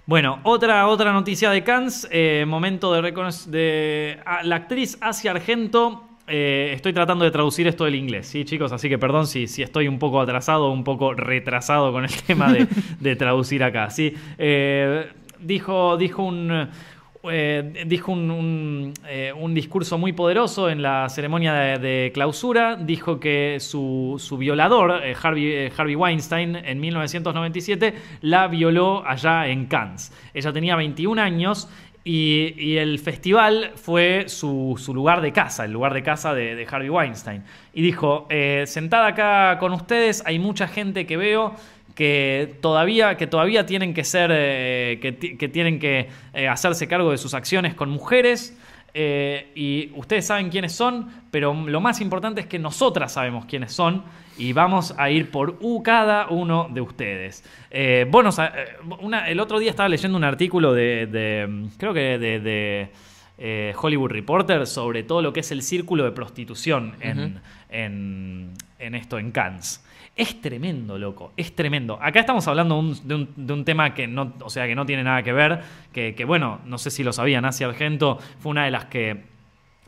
bueno, otra, otra noticia de Cannes. eh, momento de reconocer. De, ah, la actriz Asia Argento. Eh, estoy tratando de traducir esto del inglés, ¿sí, chicos? Así que perdón si, estoy un poco atrasado un poco retrasado con el tema de, traducir acá, ¿sí? Eh, dijo, dijo un. eh, dijo un, discurso muy poderoso en la ceremonia de, clausura. Dijo que su, violador, Harvey, Harvey Weinstein, en 1997, la violó allá en Cannes. Ella tenía 21 años y, el festival fue su, su lugar de casa, el lugar de casa de, Harvey Weinstein. Y dijo, eh, sentada acá con ustedes, hay mucha gente que veo que todavía, que todavía tienen que ser, eh, que tienen que eh, hacerse cargo de sus acciones con mujeres. Eh, y ustedes saben quiénes son, pero lo más importante es que nosotras sabemos quiénes son y vamos a ir por u cada uno de ustedes. Eh, bueno, eh, una- el otro día estaba leyendo un artículo de, de, creo que de, de, eh, Hollywood Reporter sobre todo lo que es el círculo de prostitución en, en esto, en Cannes. Es tremendo, loco, es tremendo. Acá estamos hablando de, un, tema que no, o sea, que no tiene nada que ver, que, que, bueno, no sé si lo sabían, Asia Argento fue una de las que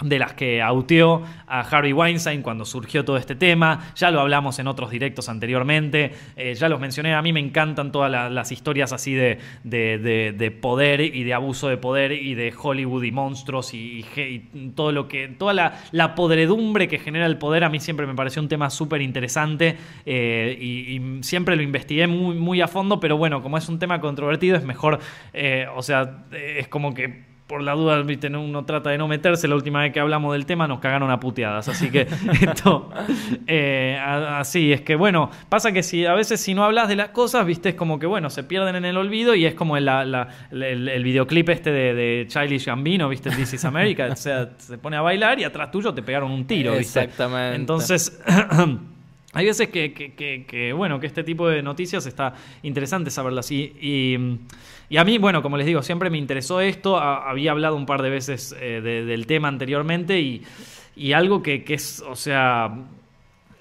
de las que auteó a Harvey Weinstein cuando surgió todo este tema. Ya lo hablamos en otros directos anteriormente. Eh, ya los mencioné. A mí me encantan todas la- las historias así de, de- de- de poder y de abuso de poder y de Hollywood y monstruos y, todo lo que. toda la, la podredumbre que genera el poder. A mí siempre me pareció un tema súper interesante eh, y, siempre lo investigué muy, muy a fondo. Pero bueno, como es un tema controvertido, es mejor. eh, o sea, es como que por la duda, viste, no- uno trata de no meterse. La última vez que hablamos del tema nos cagaron a puteadas. Así que esto. eh, así es que, bueno, pasa que si a veces si no hablas de las cosas, viste, es como que, bueno, se pierden en el olvido y es como la- la- el, el videoclip este de, de Childish Gambino, viste, This is America. o sea, se pone a bailar y atrás tuyo te pegaron un tiro, viste. Exactamente. Entonces. Hay veces que, que- que- que, bueno, que este tipo de noticias está interesante saberlas. Y, y, y a mí, bueno, como les digo, siempre me interesó esto. A- había hablado un par de veces eh, de- del tema anteriormente y, y algo que, es, o sea,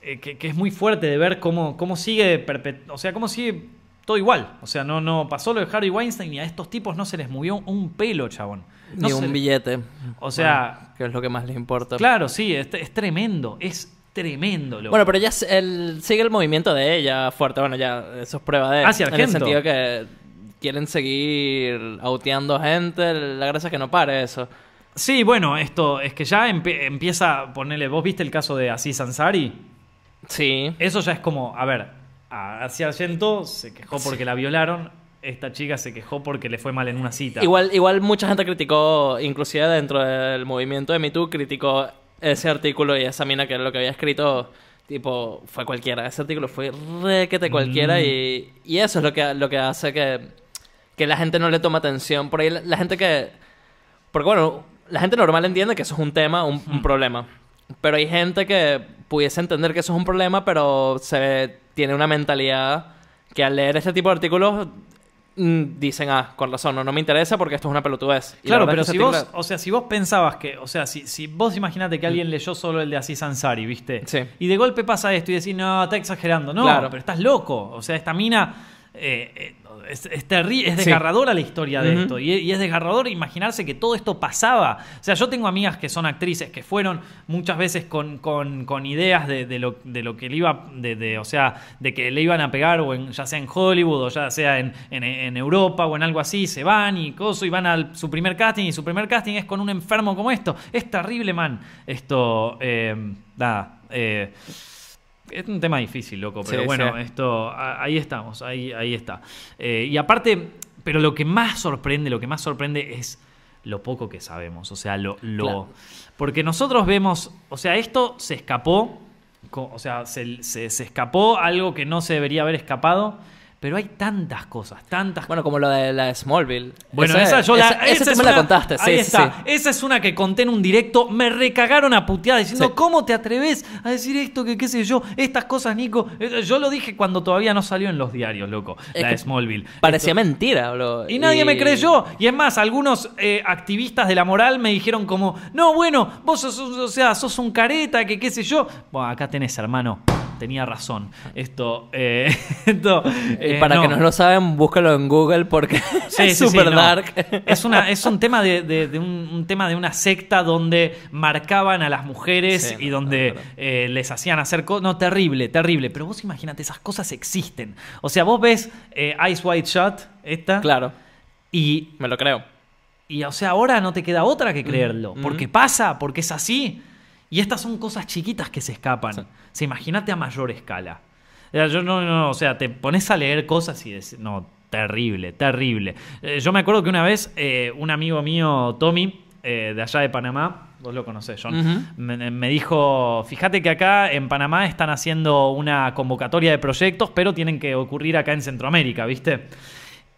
eh, que, es muy fuerte de ver cómo, cómo sigue, o sea, cómo sigue todo igual. O sea, no, no pasó lo de Harvey Weinstein y a estos tipos no se les movió un pelo, chabón. No Ni un les- billete. O sea, Bueno, que es lo que más les importa. Claro, sí, es, es tremendo, es tremendo. Loco. Bueno, pero él sigue el movimiento de ella fuerte. Bueno, ya eso es prueba de. Ah, sí, en el Argento. sentido que quieren seguir auteando gente. La gracia es que no pare eso. Sí, bueno, esto es que ya empe- empieza a ponerle. ¿Vos viste el caso de Aziz Ansari? Sí. Eso ya es como, a ver, a Asia Argento se quejó porque la violaron. Esta chica se quejó porque le fue mal en una cita. Igual, igual mucha gente criticó, inclusive dentro del movimiento de Me Too, criticó ese artículo y esa mina que lo que había escrito, tipo, fue cualquiera. Ese artículo fue requete cualquiera Mm. y, y eso es lo que, lo que hace que, que la gente no le toma atención. Por ahí la, la gente que... Porque bueno, la gente normal entiende que eso es un tema, un, un problema. Pero hay gente que pudiese entender que eso es un problema, pero se tiene una mentalidad que al leer este tipo de artículos mm, dicen, ah, con razón, no, no me interesa porque esto es una pelotudez. Y Claro, pero es que si vos, o sea, si vos pensabas que, o sea, si, si vos imaginate que alguien leyó solo el de Aziz Ansari, ¿viste? Sí. Y de golpe pasa esto y decís, no, está exagerando. No, Claro. pero estás loco. O sea, esta mina eh, eh, es, es, es Sí. desgarradora la historia de esto. Y, y es desgarrador imaginarse que todo esto pasaba. O sea, yo tengo amigas que son actrices que fueron muchas veces con, con- con ideas de, de lo, de lo que le iba, de, de- o sea, de que le iban a pegar, o en, ya sea en Hollywood, o ya sea en, en- en Europa, o en algo así, se van y coso, y van a su primer casting, y su primer casting es con un enfermo como esto. Es terrible, man. Esto, eh, nada, eh, es un tema difícil, loco, pero Sí, bueno, sí. esto, ahí estamos, ahí, ahí está. Eh, y aparte, pero lo que más sorprende, lo que más sorprende es lo poco que sabemos. O sea, lo. lo Claro. Porque nosotros vemos. O sea, esto se escapó. O sea, se, se- se escapó algo que no se debería haber escapado. Pero hay tantas cosas, tantas Bueno, como lo de la de Smallville. bueno, Ese- esa yo la. esa- esa esa es la contaste, sí, Ahí sí, está. sí. Esa es una que conté en un directo. Me recagaron a puteada diciendo. ¿cómo te atreves a decir esto? Que qué sé yo. Estas cosas, Nico. Eh, Yo lo dije cuando todavía no salió en los diarios, loco. Es la de Smallville. Parecía Esto- mentira, bro. y nadie me creyó. Y es más, algunos eh, activistas de la moral me dijeron como, no, bueno, vos sos, o sea, sos un careta, que qué sé yo. Bueno, acá tenés, hermano. Tenía razón. Esto, eh, esto, Y eh, para no. que no lo saben, búscalo en Google porque Sí, es sí, sí, super no. dark. Es, una, es un tema de, de- de un, un tema de una secta donde marcaban a las mujeres y no, donde eh, les hacían hacer cosas. No, terrible, terrible. Pero vos imagínate, esas cosas existen. O sea, vos ves Ice White Shot, esta, Claro, y, me lo creo. y, o sea, ahora no te queda otra que creerlo. ujú. Porque pasa, porque es así. Y estas son cosas chiquitas que se escapan. Sí. O sea, imagínate a mayor escala. O sea, Yo no, no, o sea, te pones a leer cosas y decís, no, terrible, terrible. Eh, yo me acuerdo que una vez eh, un amigo mío, Tommy, eh, de allá de Panamá, vos lo conocés, John, me, me dijo, fíjate que acá en Panamá están haciendo una convocatoria de proyectos, pero tienen que ocurrir acá en Centroamérica, ¿viste?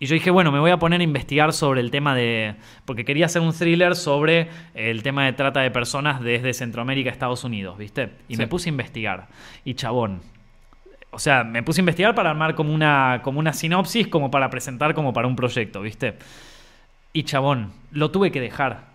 Y yo dije, bueno, me voy a poner a investigar sobre el tema de... Porque quería hacer un thriller sobre el tema de trata de personas desde Centroamérica a Estados Unidos, ¿viste? Y Sí. me puse a investigar. Y chabón. O sea, me puse a investigar para armar como una, como una sinopsis, como para presentar como para un proyecto, ¿viste? Y chabón, lo tuve que dejar.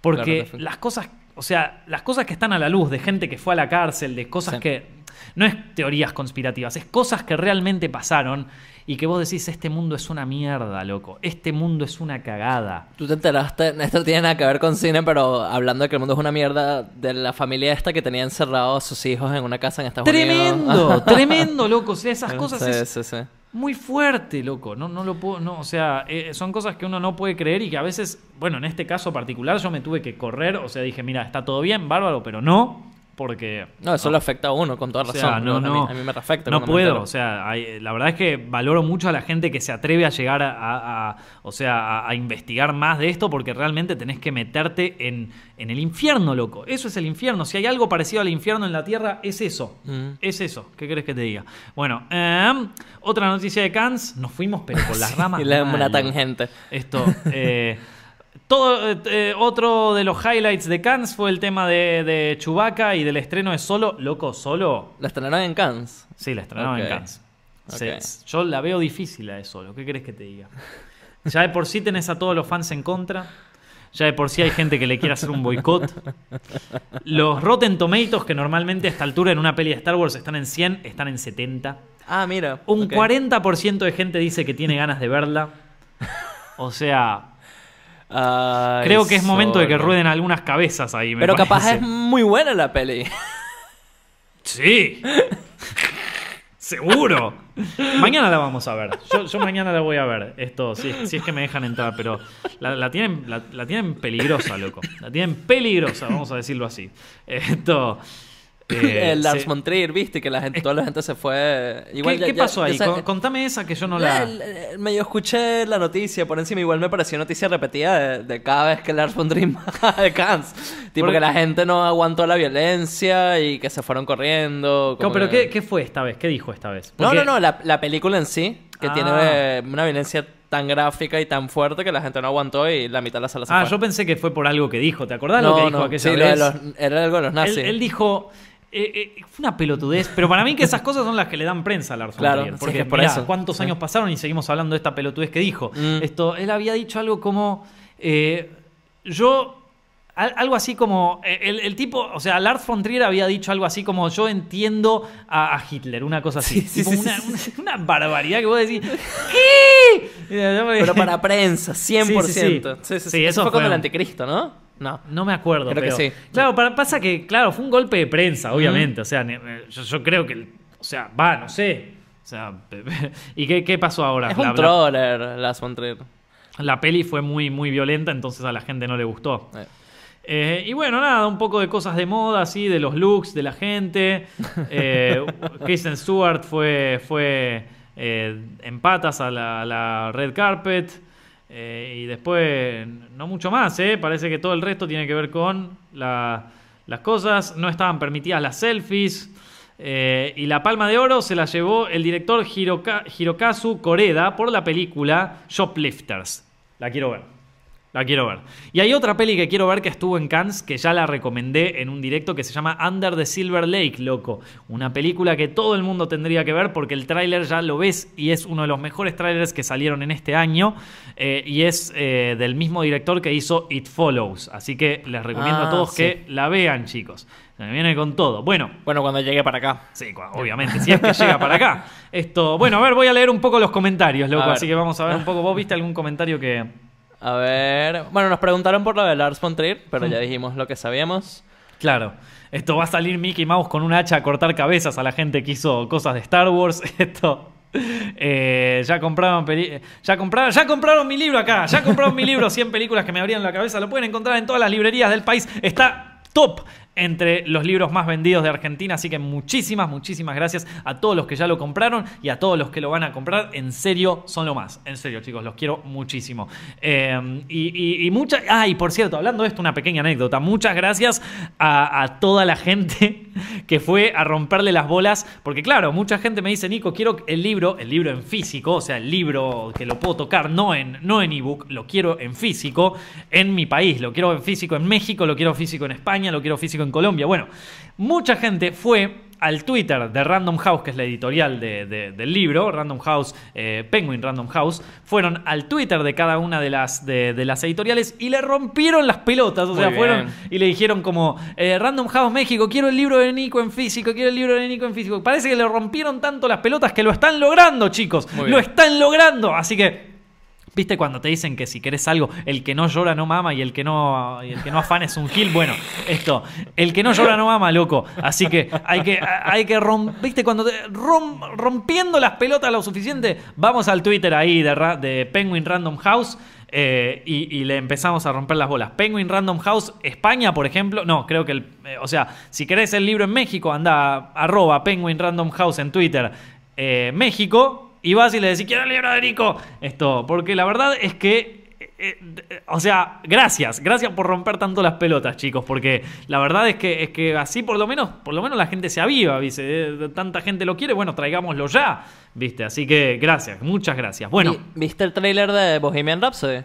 Porque las cosas, o sea, las cosas que están a la luz de gente que fue a la cárcel, de cosas Sí. que no es teorías conspirativas, es cosas que realmente pasaron y que vos decís, este mundo es una mierda, loco, este mundo es una cagada. Tú te enteraste, esto tiene nada que ver con cine, pero hablando de que el mundo es una mierda, de la familia esta que tenía encerrados a sus hijos en una casa en Estados Unidos. Tremendo, tremendo, loco, o sea, esas cosas Sí, es sí, sí. muy fuerte, loco, no, no lo puedo, no, o sea, eh, son cosas que uno no puede creer y que a veces, bueno, en este caso particular yo me tuve que correr, o sea, dije, mira, está todo bien, bárbaro, pero no, porque... No, eso le afecta a uno, con toda O razón. sea, no, A mí- no. A mí, me afecta. No puedo, o sea, hay- la verdad es que valoro mucho a la gente que se atreve a llegar a, a- a- o sea, a, investigar más de esto porque realmente tenés que meterte en, en el infierno, loco. Eso es el infierno. Si hay algo parecido al infierno en la tierra, es eso. Mm. Es eso. ¿Qué crees que te diga? Bueno, em, otra noticia de Cannes. Nos fuimos, pero por las ramas. Y le damos una tangente. Esto. eh, todo, eh, eh, otro de los highlights de Cannes fue el tema de, de Chewbacca y del estreno de Solo. Loco, Solo. La estrenaron en Cannes. Sí, la estrenaron en Cannes. Se- yo la veo difícil a eso. ¿Qué crees que te diga? Ya de por sí tenés a todos los fans en contra. Ya de por sí hay gente que le quiere hacer un boicot. Los Rotten Tomatoes, que normalmente a esta altura en una peli de Star Wars están en 100, están en 70. Ah, mira. Un ok. 40% de gente dice que tiene ganas de verla. O sea, Ay, creo que es momento de que rueden algunas cabezas ahí. me Pero capaz es muy buena la peli. Sí. Seguro. Mañana la vamos a ver. Yo, yo mañana la voy a ver. Esto, si, si es que me dejan entrar, pero la, la tienen, la, la tienen peligrosa, loco. La tienen peligrosa, vamos a decirlo así. Esto. Eh, el Lars von Trier, viste, que la gente, toda la gente se fue. Igual ¿Qué, ya- qué pasó ya ahí? Contame esa que yo no la. El- el- medio escuché la noticia por encima, igual me pareció noticia repetida de, de cada vez que Lars von Trier de Cannes. Tipo que la gente no aguantó la violencia y que se fueron corriendo. No, como pero que- ¿qué, qué fue esta vez? ¿Qué dijo esta vez? No, Porque- no, no, la, la película en sí, que Ah. tiene eh, una violencia tan gráfica y tan fuerte que la gente no aguantó y la mitad de la sala se Ah, fue. yo pensé que fue por algo que dijo. ¿Te acordás no, lo que dijo no, aquella sí, lo vez? de los, era algo de los nazis. Él, él dijo. Eh, eh, fue una pelotudez, pero para mí que esas cosas son las que le dan prensa a Lars von Claro, Trier, sí, porque es por mirá, eso. cuántos Sí. años pasaron y seguimos hablando de esta pelotudez que dijo. Mm. Esto, él había dicho algo como eh, yo al- algo así como el, el tipo, o sea, Lars von Trier había dicho algo así como yo entiendo a, a Hitler, una cosa así, Sí, Tipo una, sí, una- una barbaridad que vos decís, ¿qué? Pero para prensa, 100%. Sí. Sí, eso fue fue el un- anticristo, ¿no? No. No me acuerdo, Creo que pero- sí. Claro, para- pasa que, claro, fue un golpe de prensa, obviamente. O sea, eh, yo, yo creo que, o sea, va, no sé. O sea, ¿y qué, qué pasó ahora? Es La- un troller, Lars von Trier. la peli fue muy, muy violenta, entonces a la gente no le gustó. Eh. Eh, y bueno, nada, un poco de cosas de moda, así, de los looks de la gente. Eh, Kristen Stewart fue, fue eh, en patas a la, a la red carpet. Eh, y después, no mucho más, ¿eh? Parece que todo el resto tiene que ver con la- las cosas. No estaban permitidas las selfies. Eh, y la palma de oro se la llevó el director Hiroka- Hirokazu Koreda por la película Shoplifters. La quiero ver. La quiero ver. Y hay otra peli que quiero ver que estuvo en Cannes, que ya la recomendé en un directo que se llama Under the Silver Lake, loco. Una película que todo el mundo tendría que ver porque el tráiler ya lo ves y es uno de los mejores tráilers que salieron en este año. eh, y es eh, del mismo director que hizo It Follows. Así que les recomiendo Ah, a todos sí. que la vean, chicos. Se me viene con todo. Bueno, Bueno, cuando llegue para acá. Sí, obviamente, si es que llega para acá. Esto, bueno, a ver, voy a leer un poco los comentarios, loco, así que vamos a ver un poco. ¿Vos viste algún comentario que A ver. Bueno, nos preguntaron por lo de Lars von Trier, pero ya dijimos lo que sabíamos. Claro, esto va a salir Mickey Mouse con un hacha a cortar cabezas a la gente que hizo cosas de Star Wars. Esto. eh, ya compraron ya compraron ya compraron mi libro acá ya compraron mi libro 100 películas que me abrían la cabeza lo pueden encontrar en todas las librerías del país está top entre los libros más vendidos de Argentina así que muchísimas muchísimas gracias a todos los que ya lo compraron y a todos los que lo van a comprar. En serio son lo más. En serio chicos los quiero muchísimo. Eh, y, y, y muchas ah y por cierto hablando de esto una pequeña anécdota. Muchas gracias a, a toda la gente que fue a romperle las bolas porque claro mucha gente me dice Nico quiero el libro el libro en físico o sea el libro que lo puedo tocar no en no en ebook lo quiero en físico en mi país lo quiero en físico en México lo quiero físico en España lo quiero físico en Colombia bueno mucha gente fue al Twitter de Random House, que es la editorial de- de- del libro, Random House, eh, Penguin Random House, fueron al Twitter de cada una de las, de, de las editoriales y le rompieron las pelotas. O Muy sea, bien. fueron y le dijeron como, eh, Random House México, quiero el libro de Nico en físico, quiero el libro de Nico en físico. Parece que le rompieron tanto las pelotas que lo están logrando, chicos. Muy Lo bien. están logrando. Así que... ¿Viste cuando te dicen que si querés algo, el que no llora no mama y el que no, y el que no afana es un gil? Bueno, esto, el que no llora no mama, loco. Así que hay que, hay que romper, ¿viste? Cuando te, rom- rompiendo las pelotas lo suficiente, vamos al Twitter ahí de, de Penguin Random House. eh, y, le empezamos a romper las bolas. Penguin Random House España, por ejemplo. No, creo que el. eh, o sea, si querés el libro en México, anda arroba Penguin Random House en Twitter. eh, México. Y vas y le decís, quiero el libro de Nico. Esto, porque la verdad es que. eh, eh, o sea, gracias, gracias por romper tanto las pelotas, chicos, porque la verdad es que, es que así por lo menos, por lo menos la gente se aviva, ¿viste? Eh, Tanta gente lo quiere, bueno, traigámoslo ya, ¿viste? Así que gracias, muchas gracias. Bueno, Vi- ¿Viste el tráiler de Bohemian Rhapsody?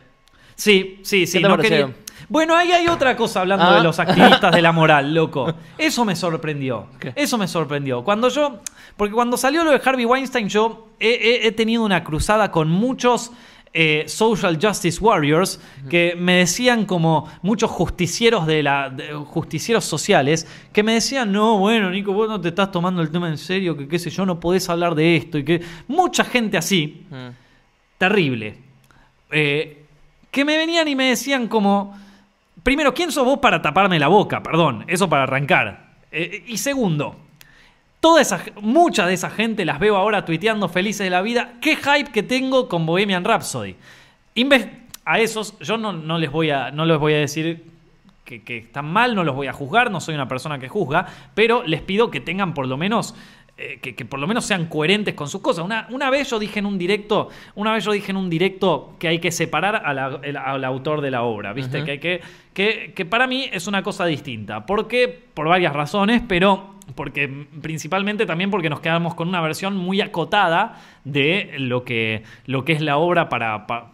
sí, sí, sí, ¿Qué te no pareció? quería- Bueno, ahí hay otra cosa hablando Ah. de los activistas de la moral, loco. Eso me sorprendió. ¿Qué? Eso me sorprendió. Cuando yo. Porque cuando salió lo de Harvey Weinstein, yo he, he- he tenido una cruzada con muchos. eh, social justice warriors que me decían como muchos justicieros de la de- justicieros sociales que me decían no bueno Nico vos no te estás tomando el tema en serio que qué sé yo no podés hablar de esto y que mucha gente así Mm. terrible. Eh, que me venían y me decían como, primero, ¿quién sos vos para taparme la boca? Perdón, eso para arrancar. Eh, y segundo, toda esa, mucha de esa gente las veo ahora tuiteando felices de la vida. ¿Qué hype que tengo con Bohemian Rhapsody? Inves- a esos yo no, no les voy a, no les voy a decir que, que están mal, no los voy a juzgar, no soy una persona que juzga, pero les pido que tengan por lo menos eh, que, que por lo menos sean coherentes con sus cosas. Una, una vez yo dije en un directo, una vez yo dije en un directo que hay que separar a la- el- al autor de la obra, ¿viste? Que hay que, que, que para mí es una cosa distinta. ¿Por qué? Por varias razones, pero porque principalmente también porque nos quedamos con una versión muy acotada de lo que, lo que es la obra para, pa-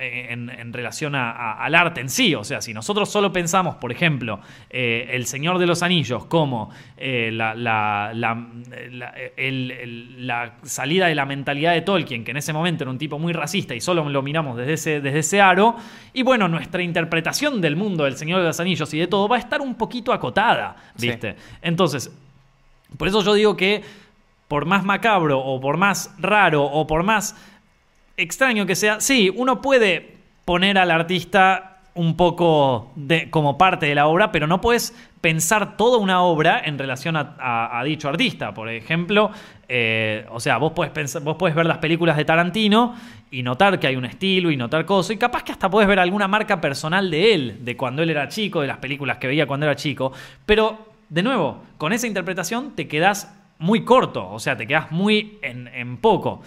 eh, en, en relación a- a- al arte en sí. O sea, si nosotros solo pensamos, por ejemplo, eh, El Señor de los Anillos como eh, la, la- la- la- el- el- la salida de la mentalidad de Tolkien, que en ese momento era un tipo muy racista y solo lo miramos desde ese, desde ese aro, y bueno, nuestra interpretación del mundo del Señor de los Anillos y de todo va a estar un poquito acotada, Sí. ¿viste? Entonces, por eso yo digo que por más macabro o por más raro o por más extraño que sea, sí, uno puede poner al artista un poco como parte de la obra, pero no puedes pensar toda una obra en relación a, dicho artista. Por ejemplo, eh, o sea, vos puedes, pensar, vos puedes ver las películas de Tarantino y notar que hay un estilo y notar cosas, y capaz que hasta puedes ver alguna marca personal de él, de cuando él era chico, de las películas que veía cuando era chico, pero de nuevo, con esa interpretación te quedas muy corto, o sea, te quedas muy en, en poco.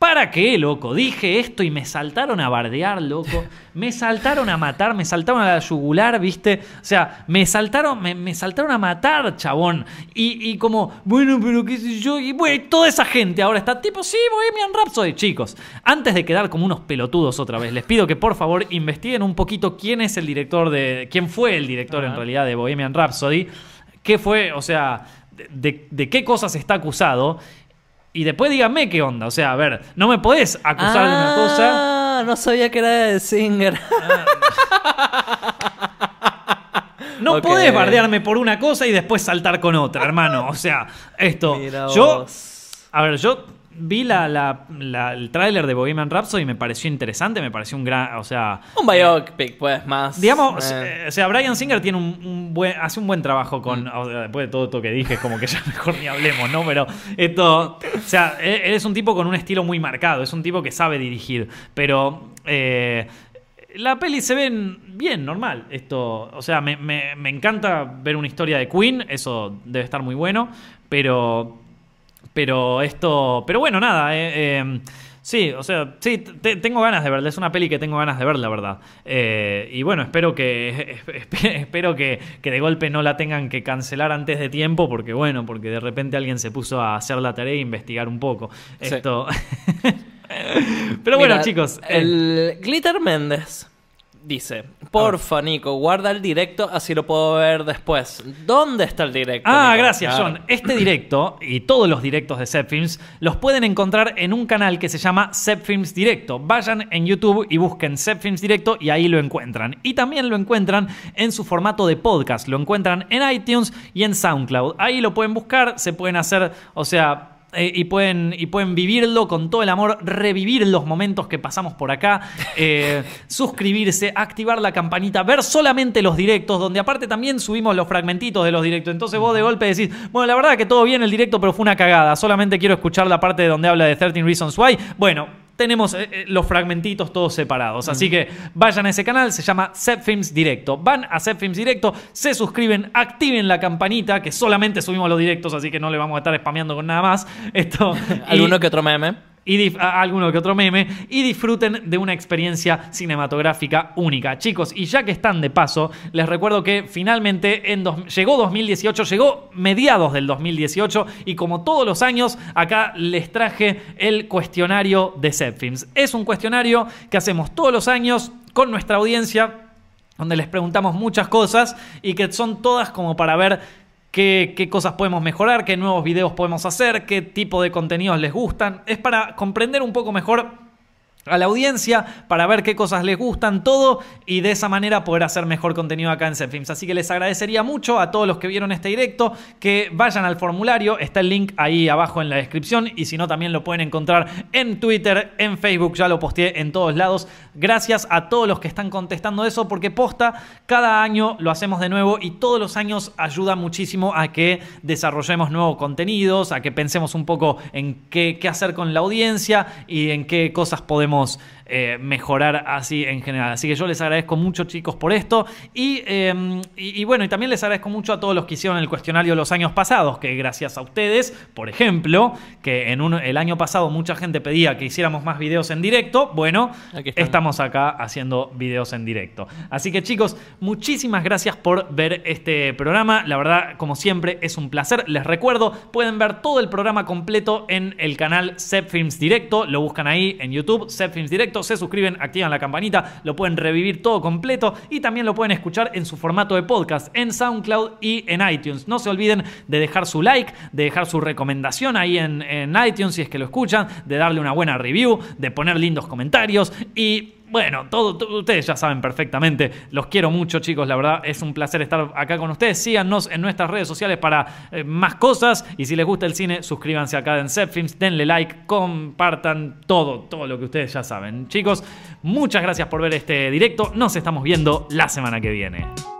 ¿Para qué, loco? Dije esto y me saltaron a bardear, loco. Me saltaron a matar, me saltaron a la yugular, ¿viste? O sea, me saltaron, me, me saltaron a matar, chabón. Y, y como, bueno, pero qué sé yo. Y bueno, toda esa gente ahora está tipo, sí, Bohemian Rhapsody. Chicos, antes de quedar como unos pelotudos otra vez, les pido que por favor investiguen un poquito quién es el director de. quién fue el director en realidad de Bohemian Rhapsody. ¿Qué fue? O sea, de, de qué cosas está acusado. Y después díganme qué onda. O sea, a ver, no me podés acusar de una cosa. Ah, no sabía que era de Singer. No Ok. podés bardearme por una cosa y después saltar con otra, hermano. O sea, esto. Mira yo. vos. A ver, yo vi la, la- la- el tráiler de Bohemian Rhapsody y me pareció interesante, me pareció un gran. O sea. Un biopic, pues, más. Digamos, eh, eh, o sea, Brian Singer tiene un, un buen, hace un buen trabajo con. Mm. o sea, después de todo esto que dije, es como que ya mejor ni hablemos, ¿no? Pero esto. O sea, él, es un tipo con un estilo muy marcado, es un tipo que sabe dirigir. Pero. eh, la peli se ve bien, normal. Esto, o sea, me, me- me encanta ver una historia de Queen, eso debe estar muy bueno. Pero. Pero esto. Pero bueno, nada. eh, eh, sí, o sea, sí, te- tengo ganas de verla. Es una peli que tengo ganas de ver, la verdad. Eh, y bueno, espero que. esp- Espero que, que de golpe no la tengan que cancelar antes de tiempo. Porque bueno, porque de repente alguien se puso a hacer la tarea e investigar un poco. Sí. Esto. Pero bueno, mira, chicos. eh, El Glitter Méndez dice: Porfa, Nico, guarda el directo, así lo puedo ver después. ¿Dónde está el directo? Ah, Nico? gracias, Claro. John. Este directo y todos los directos de Zepfilms los pueden encontrar en un canal que se llama Zepfilms Directo. Vayan en YouTube y busquen Zepfilms Directo y ahí lo encuentran. Y también lo encuentran en su formato de podcast. Lo encuentran en iTunes y en SoundCloud. Ahí lo pueden buscar, se pueden hacer, o sea, eh, y, pueden, y pueden vivirlo con todo el amor, revivir los momentos que pasamos por acá, eh, suscribirse, activar la campanita, ver solamente los directos, donde aparte también subimos los fragmentitos de los directos. Entonces vos de golpe decís, bueno, la verdad que todo bien el directo, pero fue una cagada, solamente quiero escuchar la parte donde habla de 13 Reasons Why. Bueno, tenemos eh, eh, los fragmentitos todos separados. Así que vayan a ese canal, se llama Zepfilms Directo. Van a Zepfilms Directo, se suscriben, activen la campanita, que solamente subimos los directos, así que no le vamos a estar spameando con nada más. Esto, y- ¿Alguno que otro meme? Y alguno que otro meme y disfruten de una experiencia cinematográfica única. Chicos, y ya que están de paso, les recuerdo que finalmente en dos- llegó 2018, llegó mediados del 2018 y como todos los años, acá les traje el cuestionario de Zepfilms. Es un cuestionario que hacemos todos los años con nuestra audiencia donde les preguntamos muchas cosas y que son todas como para ver qué, cosas podemos mejorar, qué nuevos videos podemos hacer, qué tipo de contenidos les gustan. Es para comprender un poco mejor a la audiencia para ver qué cosas les gustan, todo, y de esa manera poder hacer mejor contenido acá en Zepfilms. Así que les agradecería mucho a todos los que vieron este directo que vayan al formulario, está el link ahí abajo en la descripción, y si no también lo pueden encontrar en Twitter, en Facebook, ya lo posteé en todos lados. Gracias a todos los que están contestando eso, porque posta, cada año lo hacemos de nuevo y todos los años ayuda muchísimo a que desarrollemos nuevos contenidos, a que pensemos un poco en qué hacer con la audiencia y en qué cosas podemos vemos eh, mejorar así en general. Así que yo les agradezco mucho, chicos, por esto. Y, eh, y- y bueno, y también les agradezco mucho a todos los que hicieron el cuestionario los años pasados, que gracias a ustedes, por ejemplo, que en un- el año pasado mucha gente pedía que hiciéramos más videos en directo. Bueno, estamos acá haciendo videos en directo. Así que chicos, muchísimas gracias por ver este programa. La verdad, como siempre, es un placer. Les recuerdo, pueden ver todo el programa completo en el canal Zepfilms Directo. Lo buscan ahí en YouTube, Zepfilms Directo. Se suscriben, activan la campanita, lo pueden revivir todo completo y también lo pueden escuchar en su formato de podcast en SoundCloud y en iTunes. No se olviden de dejar su like, de dejar su recomendación ahí en, en iTunes si es que lo escuchan, de darle una buena review, de poner lindos comentarios y bueno, todo, todo- ustedes ya saben perfectamente. Los quiero mucho, chicos. La verdad es un placer estar acá con ustedes. Síganos en nuestras redes sociales para eh, más cosas. Y si les gusta el cine, suscríbanse acá en Zepfilms, denle like, compartan todo, todo lo que ustedes ya saben. Chicos, muchas gracias por ver este directo. Nos estamos viendo la semana que viene.